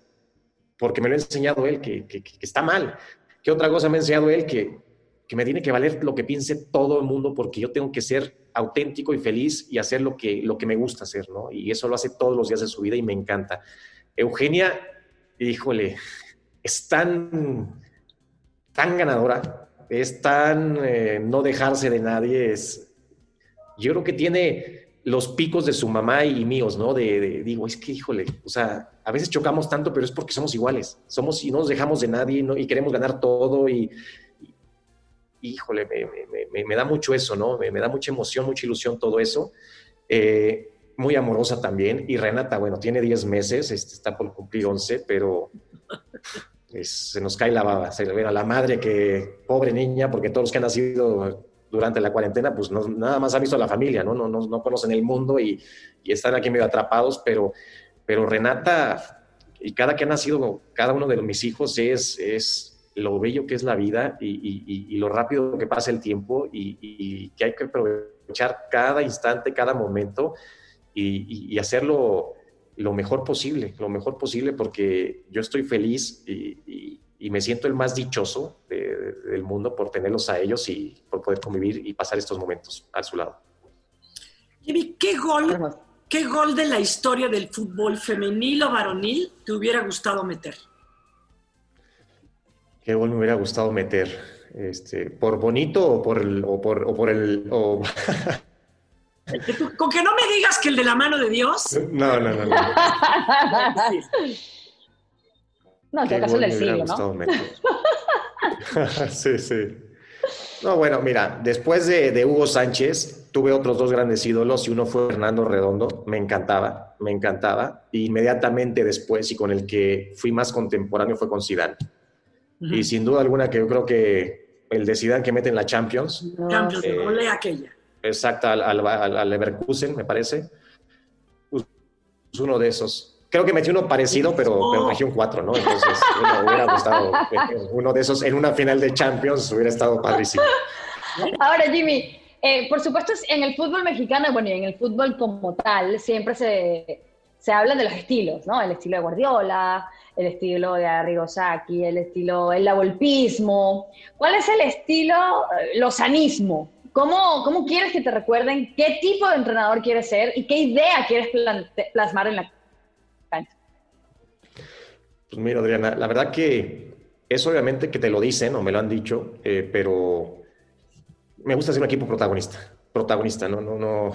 porque me lo ha enseñado él, que, que, está mal. ¿Qué otra cosa me ha enseñado él? Que, que me tiene que valer lo que piense todo el mundo, porque yo tengo que ser auténtico y feliz y hacer lo que, lo que me gusta hacer, ¿no? Y eso lo hace todos los días de su vida y me encanta. Eugenia, híjole, es tan, tan ganadora, es tan eh, no dejarse de nadie, es, yo creo que tiene los picos de su mamá y míos, ¿no? De, digo, es que, híjole, o sea, a veces chocamos tanto, pero es porque somos iguales, somos y no nos dejamos de nadie ¿no? y queremos ganar todo y, híjole, me, da mucho eso, ¿no? Me, da mucha emoción, mucha ilusión todo eso. Eh, muy amorosa también. Y Renata, bueno, tiene 10 meses, este, está por cumplir 11, pero se nos cae la baba. Se ve a la madre que, pobre niña, porque todos los que han nacido durante la cuarentena, pues nada más han visto a la familia, ¿no? No, no, no conocen el mundo y, y, están aquí medio atrapados, pero, pero Renata y cada que ha nacido, cada uno de mis hijos es, es lo bello que es la vida y, y, y lo rápido que pasa el tiempo y, que hay que aprovechar cada instante, cada momento y, hacerlo lo mejor posible, lo mejor posible porque yo estoy feliz y, me siento el más dichoso del mundo por tenerlos a ellos y por poder convivir y pasar estos momentos a su lado. Jimmy, ¿qué gol, ¿qué gol de la historia del fútbol femenil o varonil te hubiera gustado meter? ¿Qué gol me hubiera gustado meter? Este, ¿Por bonito o por el... O por, o por el Con que no me digas que el de la mano de Dios. No, no, no. No, no que acaso del siglo, ¿no? sí, sí. No, bueno, mira, después de, Hugo Sánchez, tuve otros dos grandes ídolos y uno fue Fernando Redondo, me encantaba, me encantaba. inmediatamente después y con el que fui más contemporáneo fue con Zidane. Y sin duda alguna que yo creo que el de Zidane que mete en la Champions. Champions, eh, aquella exacta al, al, Leverkusen, me parece. Es uno de esos. Creo que metí uno parecido, pero, pero metí un 4, ¿no? Entonces, uno hubiera gustado uno de esos en una final de Champions, hubiera estado padrísimo. Ahora, Jimmy, eh, por supuesto, en el fútbol mexicano, bueno, y en el fútbol como tal, siempre se, se habla de los estilos, ¿no? El estilo de Guardiola, el estilo de Arrigosaki, el estilo, el lavolpismo. ¿Cuál es el estilo eh, lozanismo? ¿Cómo, ¿Cómo quieres que te recuerden? ¿Qué tipo de entrenador quieres ser? ¿Y qué idea quieres plasmar en la cancha? Pues mira, Adriana, la verdad que es obviamente que te lo dicen o me lo han dicho, eh, pero me gusta ser un equipo protagonista. Protagonista, no, no, no,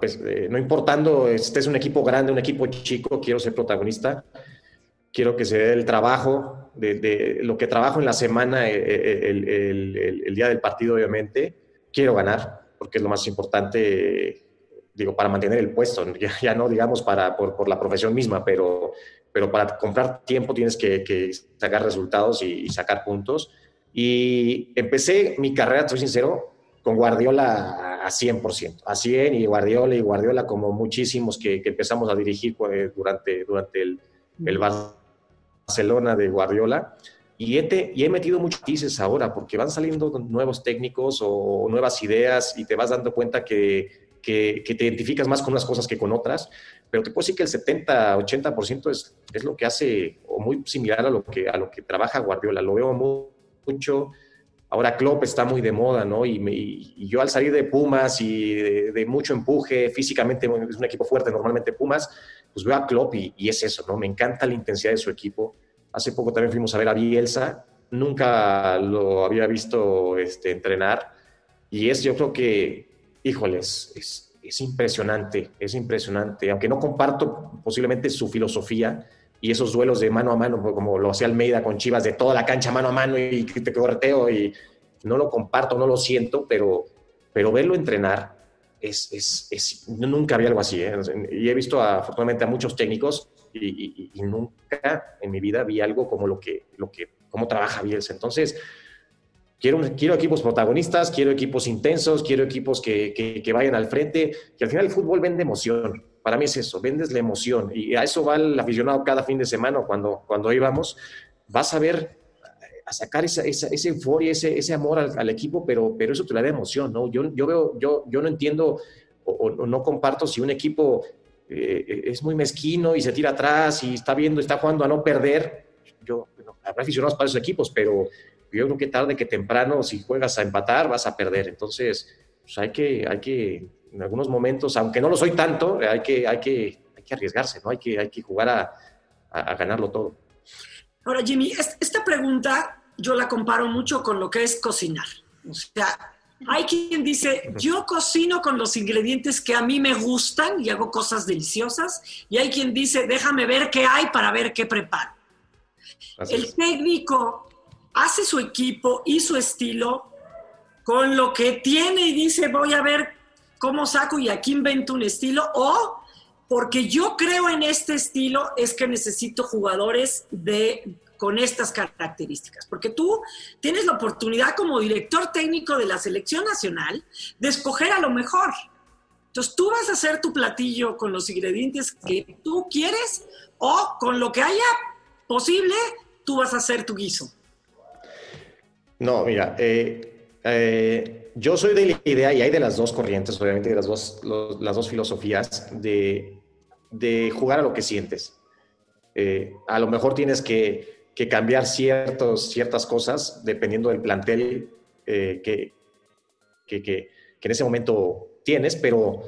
eh, no importando este es un equipo grande, un equipo chico, quiero ser protagonista quiero que se dé el trabajo, de, lo que trabajo en la semana, eh, eh, el, día del partido, obviamente. Quiero ganar, porque es lo más importante, digo, para mantener el puesto, ya, no digamos para, por, la profesión misma, pero, pero para comprar tiempo tienes que, sacar resultados y, sacar puntos. Y empecé mi carrera, soy sincero, con Guardiola a 100%, a 100 y Guardiola y Guardiola como muchísimos que, empezamos a dirigir pues, durante, durante el, el Barcelona de Guardiola. Y he, y metido muchos matices ahora porque van saliendo nuevos técnicos o nuevas ideas y te vas dando cuenta que, te identificas más con unas cosas que con otras. Pero te puedo decir que el 70, 80% es, es lo que hace o muy similar a lo que, a lo que trabaja Guardiola. Lo veo mucho. Ahora Klopp está muy de moda, ¿no? Y, yo al salir de Pumas y de, mucho empuje, físicamente es un equipo fuerte, normalmente Pumas, pues veo a Klopp y, es eso, ¿no? Me encanta la intensidad de su equipo. Hace poco también fuimos a ver a Bielsa, nunca lo había visto este, entrenar y es, yo creo que, híjoles, es, es impresionante, es impresionante. Aunque no comparto posiblemente su filosofía y esos duelos de mano a mano, como lo hacía Almeida con Chivas, de toda la cancha mano a mano y te correteo y no lo comparto, no lo siento, pero, pero verlo entrenar es, es, nunca había algo así. ¿eh? Y he visto afortunadamente a muchos técnicos y, nunca en mi vida vi algo como lo que, lo que, cómo trabaja Bielsa. Entonces, quiero, quiero equipos protagonistas, quiero equipos intensos, quiero equipos que, que, vayan al frente, que al final el fútbol vende emoción. Para mí es eso, vendes la emoción. Y a eso va el aficionado cada fin de semana cuando, cuando íbamos. Vas a ver a sacar esa, esa, esa euforia, ese, ese amor al, equipo, pero, pero eso te da emoción, ¿no? Yo, yo, veo, yo, yo no entiendo o, no comparto si un equipo eh, es muy mezquino y se tira atrás y está viendo, está jugando a no perder. Yo, bueno, habrá aficionados para esos equipos, pero yo creo que tarde que temprano, si juegas a empatar, vas a perder. Entonces, pues hay que, hay que, en algunos momentos, aunque no lo soy tanto, hay que, hay que, hay que arriesgarse, ¿no? Hay que, hay que jugar a, a ganarlo todo. Ahora, Jimmy, esta pregunta yo la comparo mucho con lo que es cocinar. O sea, hay quien dice, yo cocino con los ingredientes que a mí me gustan y hago cosas deliciosas. Y hay quien dice, déjame ver qué hay para ver qué preparo. El técnico hace su equipo y su estilo con lo que tiene y dice, voy a ver cómo saco y aquí invento un estilo. O porque yo creo en este estilo, es que necesito jugadores de con estas características, porque tú tienes la oportunidad como director técnico de la selección nacional de escoger a lo mejor. Entonces tú vas a hacer tu platillo con los ingredientes que tú quieres o con lo que haya posible, tú vas a hacer tu guiso. No, mira, eh, eh, yo soy de la idea, y hay de las dos corrientes, obviamente, de las dos, las dos filosofías, de, de, jugar a lo que sientes. Eh, a lo mejor tienes que, que, cambiar ciertas cosas dependiendo del plantel que, que, que, en ese momento tienes, pero,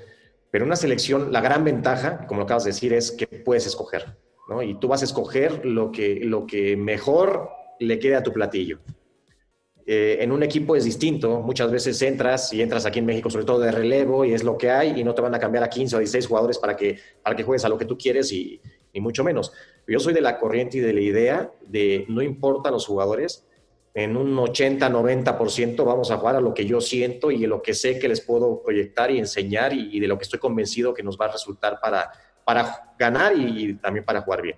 pero una selección, la gran ventaja, como lo acabas de decir, es que puedes escoger, ¿no? Y tú vas a escoger lo que, lo que mejor le quede a tu platillo. Eh, en un equipo es distinto. Muchas veces entras y entras aquí en México, sobre todo de relevo, y es lo que hay, y no te van a cambiar a 15 o 16 jugadores para que, para que juegues a lo que tú quieres, y, ni mucho menos. Yo soy de la corriente y de la idea de no importa los jugadores, en un 80-90% vamos a jugar a lo que yo siento y lo que sé que les puedo proyectar y enseñar y, de lo que estoy convencido que nos va a resultar para, para ganar y, también para jugar bien.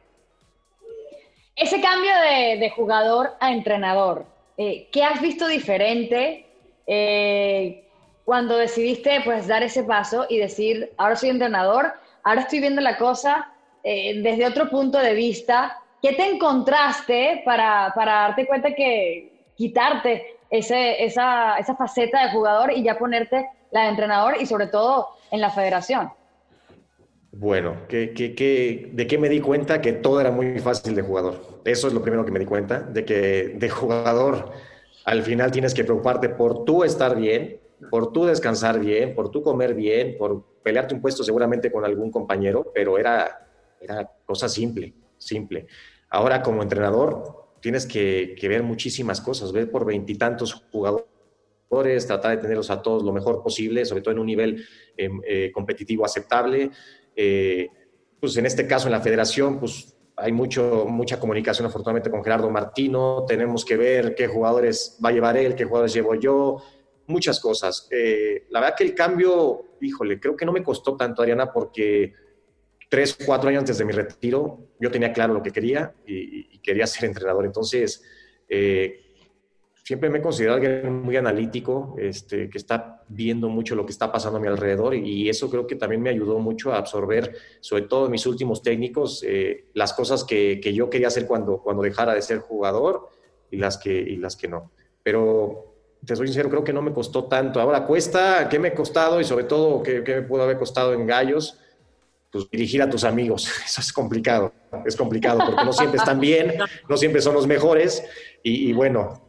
Ese cambio de, de jugador a entrenador, eh, ¿qué has visto diferente? Eh, cuando decidiste pues dar ese paso y decir, ahora soy entrenador, ahora estoy viendo la cosa eh, desde otro punto de vista? ¿Qué te encontraste para, para darte cuenta que quitarte ese, esa, esa faceta de jugador y ya ponerte la de entrenador y sobre todo en la federación? Bueno, ¿qué, qué, de qué me di cuenta? Que todo era muy fácil de jugador. Eso es lo primero que me di cuenta, de que de jugador al final tienes que preocuparte por tú estar bien, por tú descansar bien, por tú comer bien, por pelearte un puesto seguramente con algún compañero, pero era, era cosa simple, simple. Ahora como entrenador tienes que, ver muchísimas cosas, ver por veintitantos jugadores, tratar de tenerlos a todos lo mejor posible, sobre todo en un nivel em, eh, competitivo aceptable. Eh, pues en este caso en la federación, pues hay mucho, mucha comunicación afortunadamente con Gerardo Martino, tenemos que ver qué jugadores va a llevar él, qué jugadores llevo yo, muchas cosas. Eh, la verdad que el cambio, híjole, creo que no me costó tanto, Ariana, porque tres, cuatro años antes de mi retiro, yo tenía claro lo que quería y, quería ser entrenador. Entonces, eh, siempre me he considerado alguien muy analítico, este, que está viendo mucho lo que está pasando a mi alrededor y eso creo que también me ayudó mucho a absorber, sobre todo en mis últimos técnicos, eh, las cosas que, que, yo quería hacer cuando, cuando dejara de ser jugador y las que, y las que no. Pero te soy sincero, creo que no me costó tanto. Ahora cuesta, ¿qué me ha costado? Y sobre todo, ¿qué, qué me pudo haber costado en Gallos? Pues, dirigir a tus amigos. Eso es complicado, es complicado porque no siempre están bien, no siempre son los mejores y, bueno,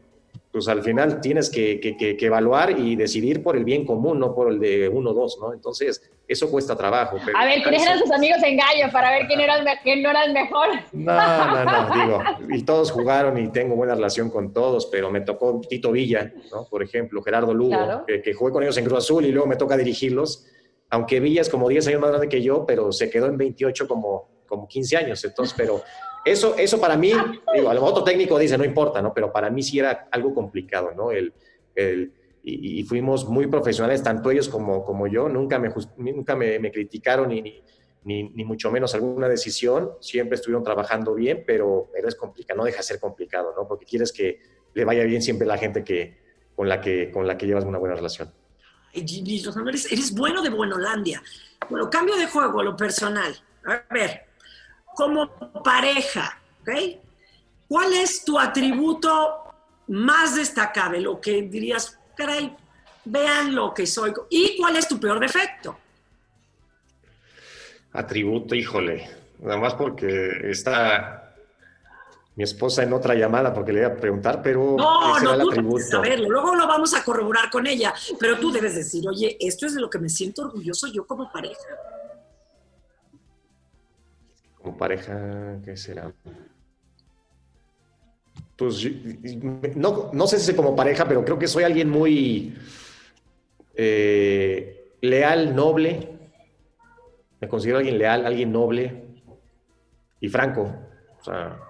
pues al final tienes que, que, evaluar y decidir por el bien común, no por el de uno o dos, ¿no? Entonces, eso cuesta trabajo. a ver, ¿quiénes eran tus amigos en Gallo para ver quién, era el, quién no era el mejor? No, no, no, digo, y todos jugaron y tengo buena relación con todos, pero me tocó Tito Villa, ¿no? Por ejemplo, Gerardo Lugo, que, que jugué con ellos en Cruz Azul y luego me toca dirigirlos aunque Villa es como 10 años más grande que yo, pero se quedó en 28 como, como 15 años. Entonces, pero eso, eso para mí, digo, a lo otro técnico dice, no importa, ¿no? Pero para mí sí era algo complicado, ¿no? El, el, y, fuimos muy profesionales, tanto ellos como, como yo. Nunca me, nunca me, criticaron ni, ni, ni, mucho menos alguna decisión. Siempre estuvieron trabajando bien, pero, pero es complicado, no deja de ser complicado, ¿no? Porque quieres que le vaya bien siempre la gente que, con, la que, con la que llevas una buena relación. Eres, bueno de Buenolandia. Bueno, cambio de juego, lo personal. A ver, como pareja, ¿ok? ¿Cuál es tu atributo más destacable? Lo que dirías, caray, vean lo que soy. ¿Y cuál es tu peor defecto? Atributo, híjole. Nada más porque está mi esposa en otra llamada porque le iba a preguntar, pero no, no, tú debes saberlo. Luego lo vamos a corroborar con ella, pero tú debes decir, oye, esto es de lo que me siento orgulloso yo como pareja. Como pareja, ¿qué será? Pues no, no sé si como pareja, pero creo que soy alguien muy eh, leal, noble. Me considero alguien leal, alguien noble y franco. O sea,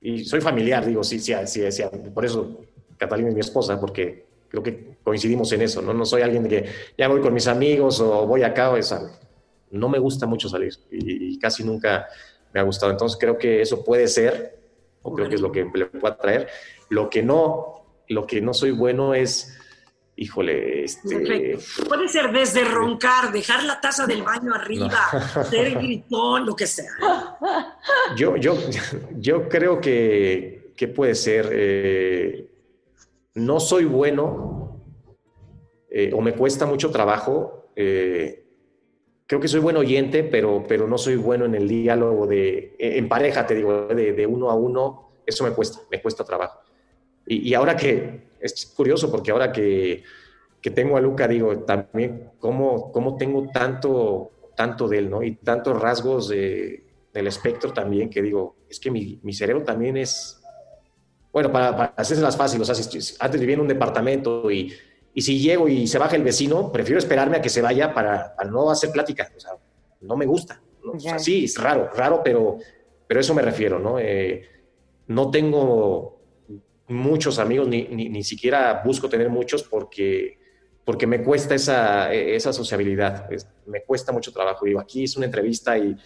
y soy familiar, digo, sí, sí, sí, sí, por eso Catalina es mi esposa, porque creo que coincidimos en eso, ¿no? No soy alguien de que ya voy con mis amigos o voy acá o esa. No me gusta mucho salir y, casi nunca me ha gustado. Entonces creo que eso puede ser, o creo que es lo que le puede atraer. Lo que no, lo que no soy bueno es híjole, este... Puede ser desde roncar, dejar la taza del baño arriba, ser gritón, lo que sea. Yo, yo, yo creo que, puede ser, eh, no soy bueno eh, o me cuesta mucho trabajo. Eh, creo que soy buen oyente, pero, pero no soy bueno en el diálogo de, en pareja, te digo, de, uno a uno, eso me cuesta, me cuesta trabajo. y ahora que, es curioso porque ahora que, que, tengo a Luca, digo, también cómo, cómo tengo tanto, tanto de él, ¿no? Y tantos rasgos de, del espectro también, que digo, es que mi, mi cerebro también es, bueno, para, para hacerse las fáciles, o sea, antes vivía en un departamento y, y, si llego y se baja el vecino, prefiero esperarme a que se vaya para, para no hacer plática, o sea, no me gusta. O sea, sí, es raro, raro, pero, pero eso me refiero, ¿no? Eh, no tengo muchos amigos, ni, ni, siquiera busco tener muchos porque, porque me cuesta esa, esa sociabilidad, me cuesta mucho trabajo. Digo, aquí es una entrevista y,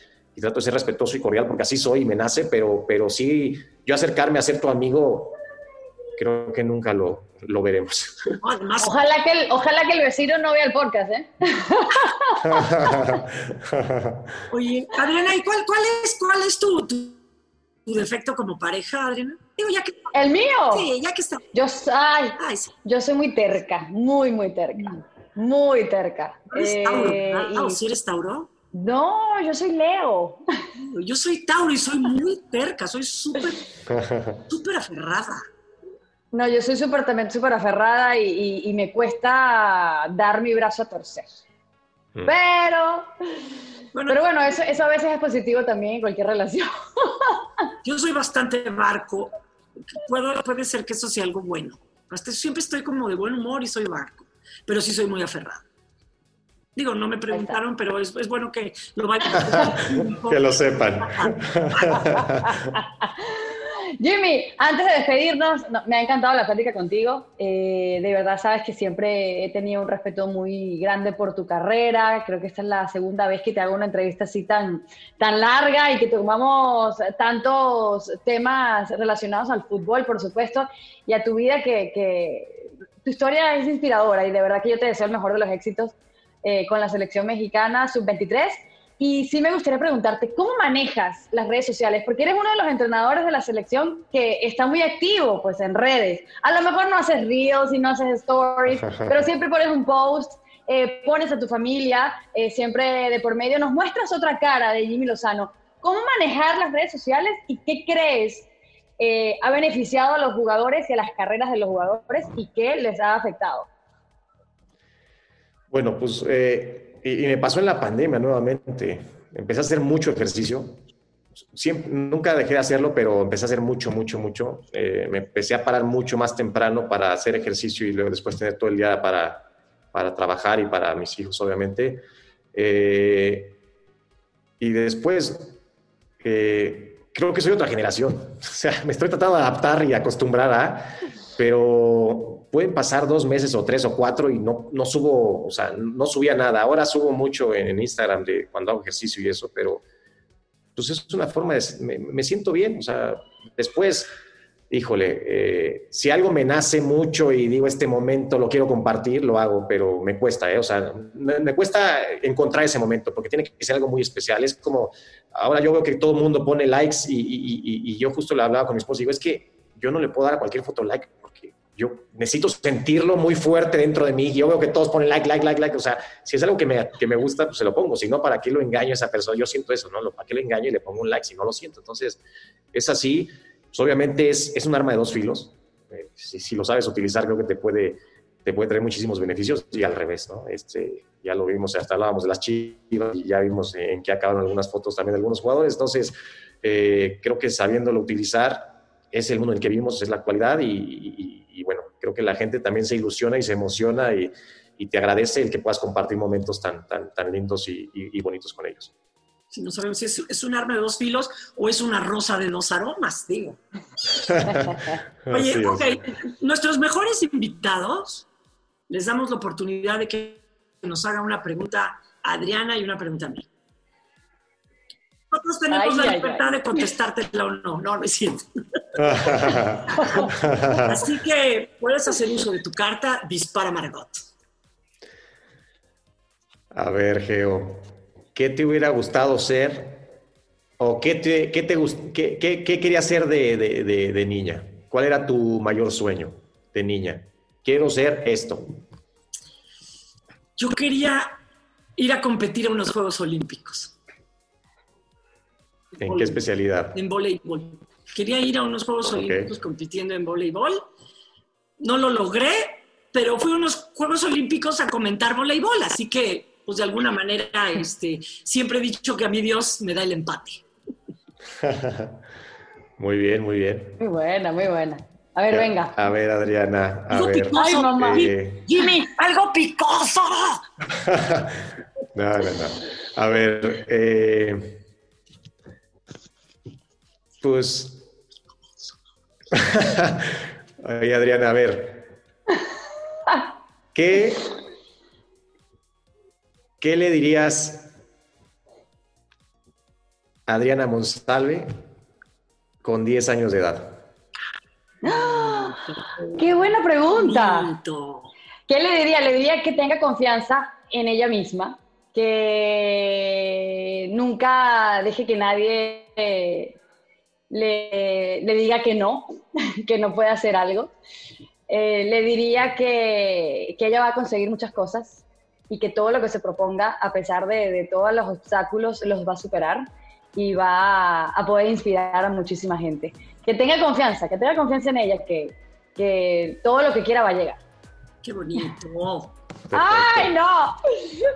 trato de ser respetuoso y cordial porque así soy y me nace, pero, pero sí, yo acercarme a ser tu amigo, creo que nunca lo, lo veremos. ojalá, que el, ojalá que el vecino no vea el podcast, ¿eh? Oye, Adriana, ¿y cuál, cuál es, cuál es tu, tu, defecto como pareja, Adriana? ¿El mío? Sí, ya que está. Yo, ay, yo soy muy terca, muy, muy terca. Mm. Muy terca. ¿Eres Tauro? Eh, ah, ¿sí eres Tauro? No, yo soy Leo. Yo soy Tauro y soy muy terca, soy súper, súper aferrada. No, yo soy súper también súper aferrada y, me cuesta dar mi brazo a torcer. Mm. Pero, bueno, pero bueno, eso, eso a veces es positivo también en cualquier relación. Yo soy bastante barco. Puedo, puede ser que eso sea algo bueno. Hasta siempre estoy como de buen humor y soy barco, pero sí soy muy aferrada. Digo, no me preguntaron, pero es, es bueno que lo vayan Que lo sepan. Jimmy, antes de despedirnos, me ha encantado la plática contigo. Eh, de verdad, sabes que siempre he tenido un respeto muy grande por tu carrera. Creo que esta es la segunda vez que te hago una entrevista así tan, tan larga y que tomamos tantos temas relacionados al fútbol, por supuesto, y a tu vida que, que tu historia es inspiradora y de verdad que yo te deseo el mejor de los éxitos eh, con la selección mexicana sub-23 y sí me gustaría preguntarte, ¿cómo manejas las redes sociales? Porque eres uno de los entrenadores de la selección que está muy activo pues, en redes. A lo mejor no haces reels y no haces stories, pero siempre pones un post, eh, pones a tu familia, eh, siempre de por medio. Nos muestras otra cara de Jimmy Lozano. ¿Cómo manejar las redes sociales y qué crees eh, ha beneficiado a los jugadores y a las carreras de los jugadores y qué les ha afectado? Bueno, pues y, me pasó en la pandemia nuevamente. Empecé a hacer mucho ejercicio. Siempre, nunca dejé de hacerlo, pero empecé a hacer mucho, mucho, mucho. Eh, me empecé a parar mucho más temprano para hacer ejercicio y luego después tener todo el día para, para trabajar y para mis hijos, obviamente. Eh, y después, eh, creo que soy otra generación. O sea, me estoy tratando de adaptar y acostumbrar a, pero pueden pasar dos meses o tres o cuatro y no, no subo, o sea, no subía nada. Ahora subo mucho en, Instagram de cuando hago ejercicio y eso, pero pues es una forma de, me, siento bien, o sea, después, híjole, eh, si algo me nace mucho y digo este momento lo quiero compartir, lo hago, pero me cuesta, ¿eh? o sea, me, cuesta encontrar ese momento porque tiene que ser algo muy especial. Es como, ahora yo veo que todo el mundo pone likes y, y, y yo justo le hablaba con mi esposa y digo, es que yo no le puedo dar a cualquier foto like yo necesito sentirlo muy fuerte dentro de mí. Yo veo que todos ponen like, like, like, like. O sea, si es algo que me, que me gusta, pues se lo pongo. Si no, ¿para qué lo engaño a esa persona? Yo siento eso, ¿no? ¿Para qué lo engaño y le pongo un like si no lo siento? Entonces, es así. Pues obviamente es, es un arma de dos filos. Eh, si, lo sabes utilizar, creo que te puede, te puede traer muchísimos beneficios y al revés, ¿no? Este, ya lo vimos, hasta hablábamos de las chivas y ya vimos en qué acabaron algunas fotos también de algunos jugadores. Entonces, eh, creo que sabiéndolo utilizar, es el mundo en el que vivimos, es la actualidad y, bueno, creo que la gente también se ilusiona y se emociona y, te agradece el que puedas compartir momentos tan, tan, tan lindos y, bonitos con ellos. Si no sabemos si es, un arma de dos filos o es una rosa de dos aromas, digo. Oye, ok, nuestros mejores invitados, les damos la oportunidad de que nos haga una pregunta a Adriana y una pregunta a mí. Nosotros tenemos la libertad de contestártela o no, no, me siento. Así que puedes hacer uso de tu carta, dispara Margot. A ver, Geo, ¿qué te hubiera gustado ser? ¿O qué, te, qué, te, qué, qué, querías ser de, de, de niña? ¿Cuál era tu mayor sueño de niña? Quiero ser esto. Yo quería ir a competir a unos Juegos Olímpicos. ¿En qué especialidad? En voleibol. Quería ir a unos Juegos Olímpicos compitiendo en voleibol. No lo logré, pero fui a unos Juegos Olímpicos a comentar voleibol, así que, pues de alguna manera, este, siempre he dicho que a mí Dios me da el empate. muy bien, muy bien. Muy buena, muy buena. A ver, venga. A ver, Adriana. A ver. Ay, mamá. Eh, Jimmy, algo picoso. no, no, no. A ver, eh, pues. Ay, Adriana, a ver. ¿Qué, ¿Qué le dirías a Adriana Monsalve con 10 años de edad? Qué buena pregunta. ¿Qué le diría? Le diría que tenga confianza en ella misma, que nunca deje que nadie le, diga que no, que no puede hacer algo. Eh, le diría que, que, ella va a conseguir muchas cosas y que todo lo que se proponga, a pesar de, de todos los obstáculos, los va a superar y va a, poder inspirar a muchísima gente. Que tenga confianza, que tenga confianza en ella, que, que todo lo que quiera va a llegar. ¡Qué bonito! ¡Ay, no!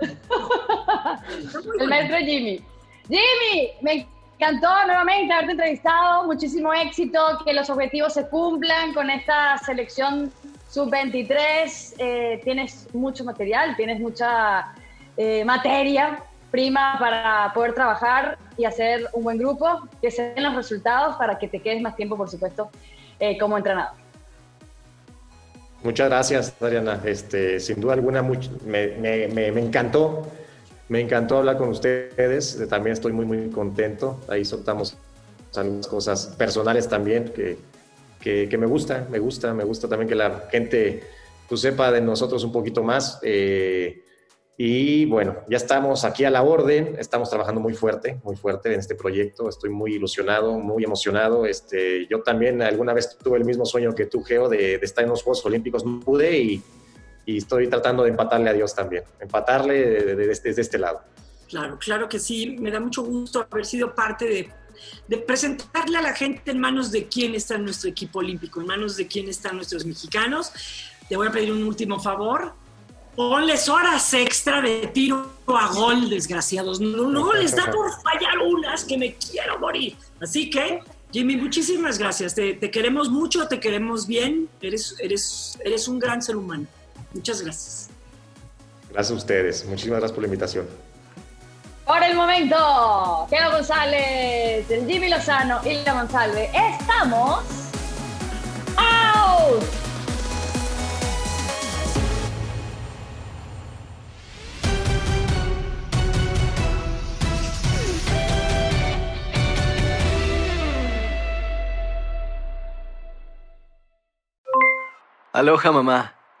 El maestro Jimmy. Jimmy, me encantó nuevamente haberte entrevistado. Muchísimo éxito, que los objetivos se cumplan con esta selección sub-23. Eh, tienes mucho material, tienes mucha eh, materia prima para poder trabajar y hacer un buen grupo, que se den los resultados para que te quedes más tiempo, por supuesto, eh, como entrenador. Muchas gracias, Adriana. Este, sin duda alguna, me, encantó. Me encantó hablar con ustedes. También estoy muy, muy contento. Ahí soltamos algunas cosas personales también que, que, que me gusta, me gusta, me gusta también que la gente pues, sepa de nosotros un poquito más. Eh, y bueno, ya estamos aquí a la orden, estamos trabajando muy fuerte, muy fuerte en este proyecto, estoy muy ilusionado, muy emocionado. Este, yo también alguna vez tuve el mismo sueño que tú, Geo, de, estar en los Juegos Olímpicos, no pude y, y, estoy tratando de empatarle a Dios también, empatarle desde, este lado. Claro, claro que sí, me da mucho gusto haber sido parte de, de presentarle a la gente en manos de quién está nuestro equipo olímpico, en manos de quién están nuestros mexicanos. Te voy a pedir un último favor, ponles horas extra de tiro a gol, desgraciados. No, les da por fallar unas que me quiero morir. Así que, Jimmy, muchísimas gracias. Te, queremos mucho, te queremos bien. Eres, eres, eres un gran ser humano. Muchas gracias. Gracias a ustedes. Muchísimas gracias por la invitación. Por el momento, Keo González, Jimmy Lozano y La Monsalve, estamos out. Aloha mamá,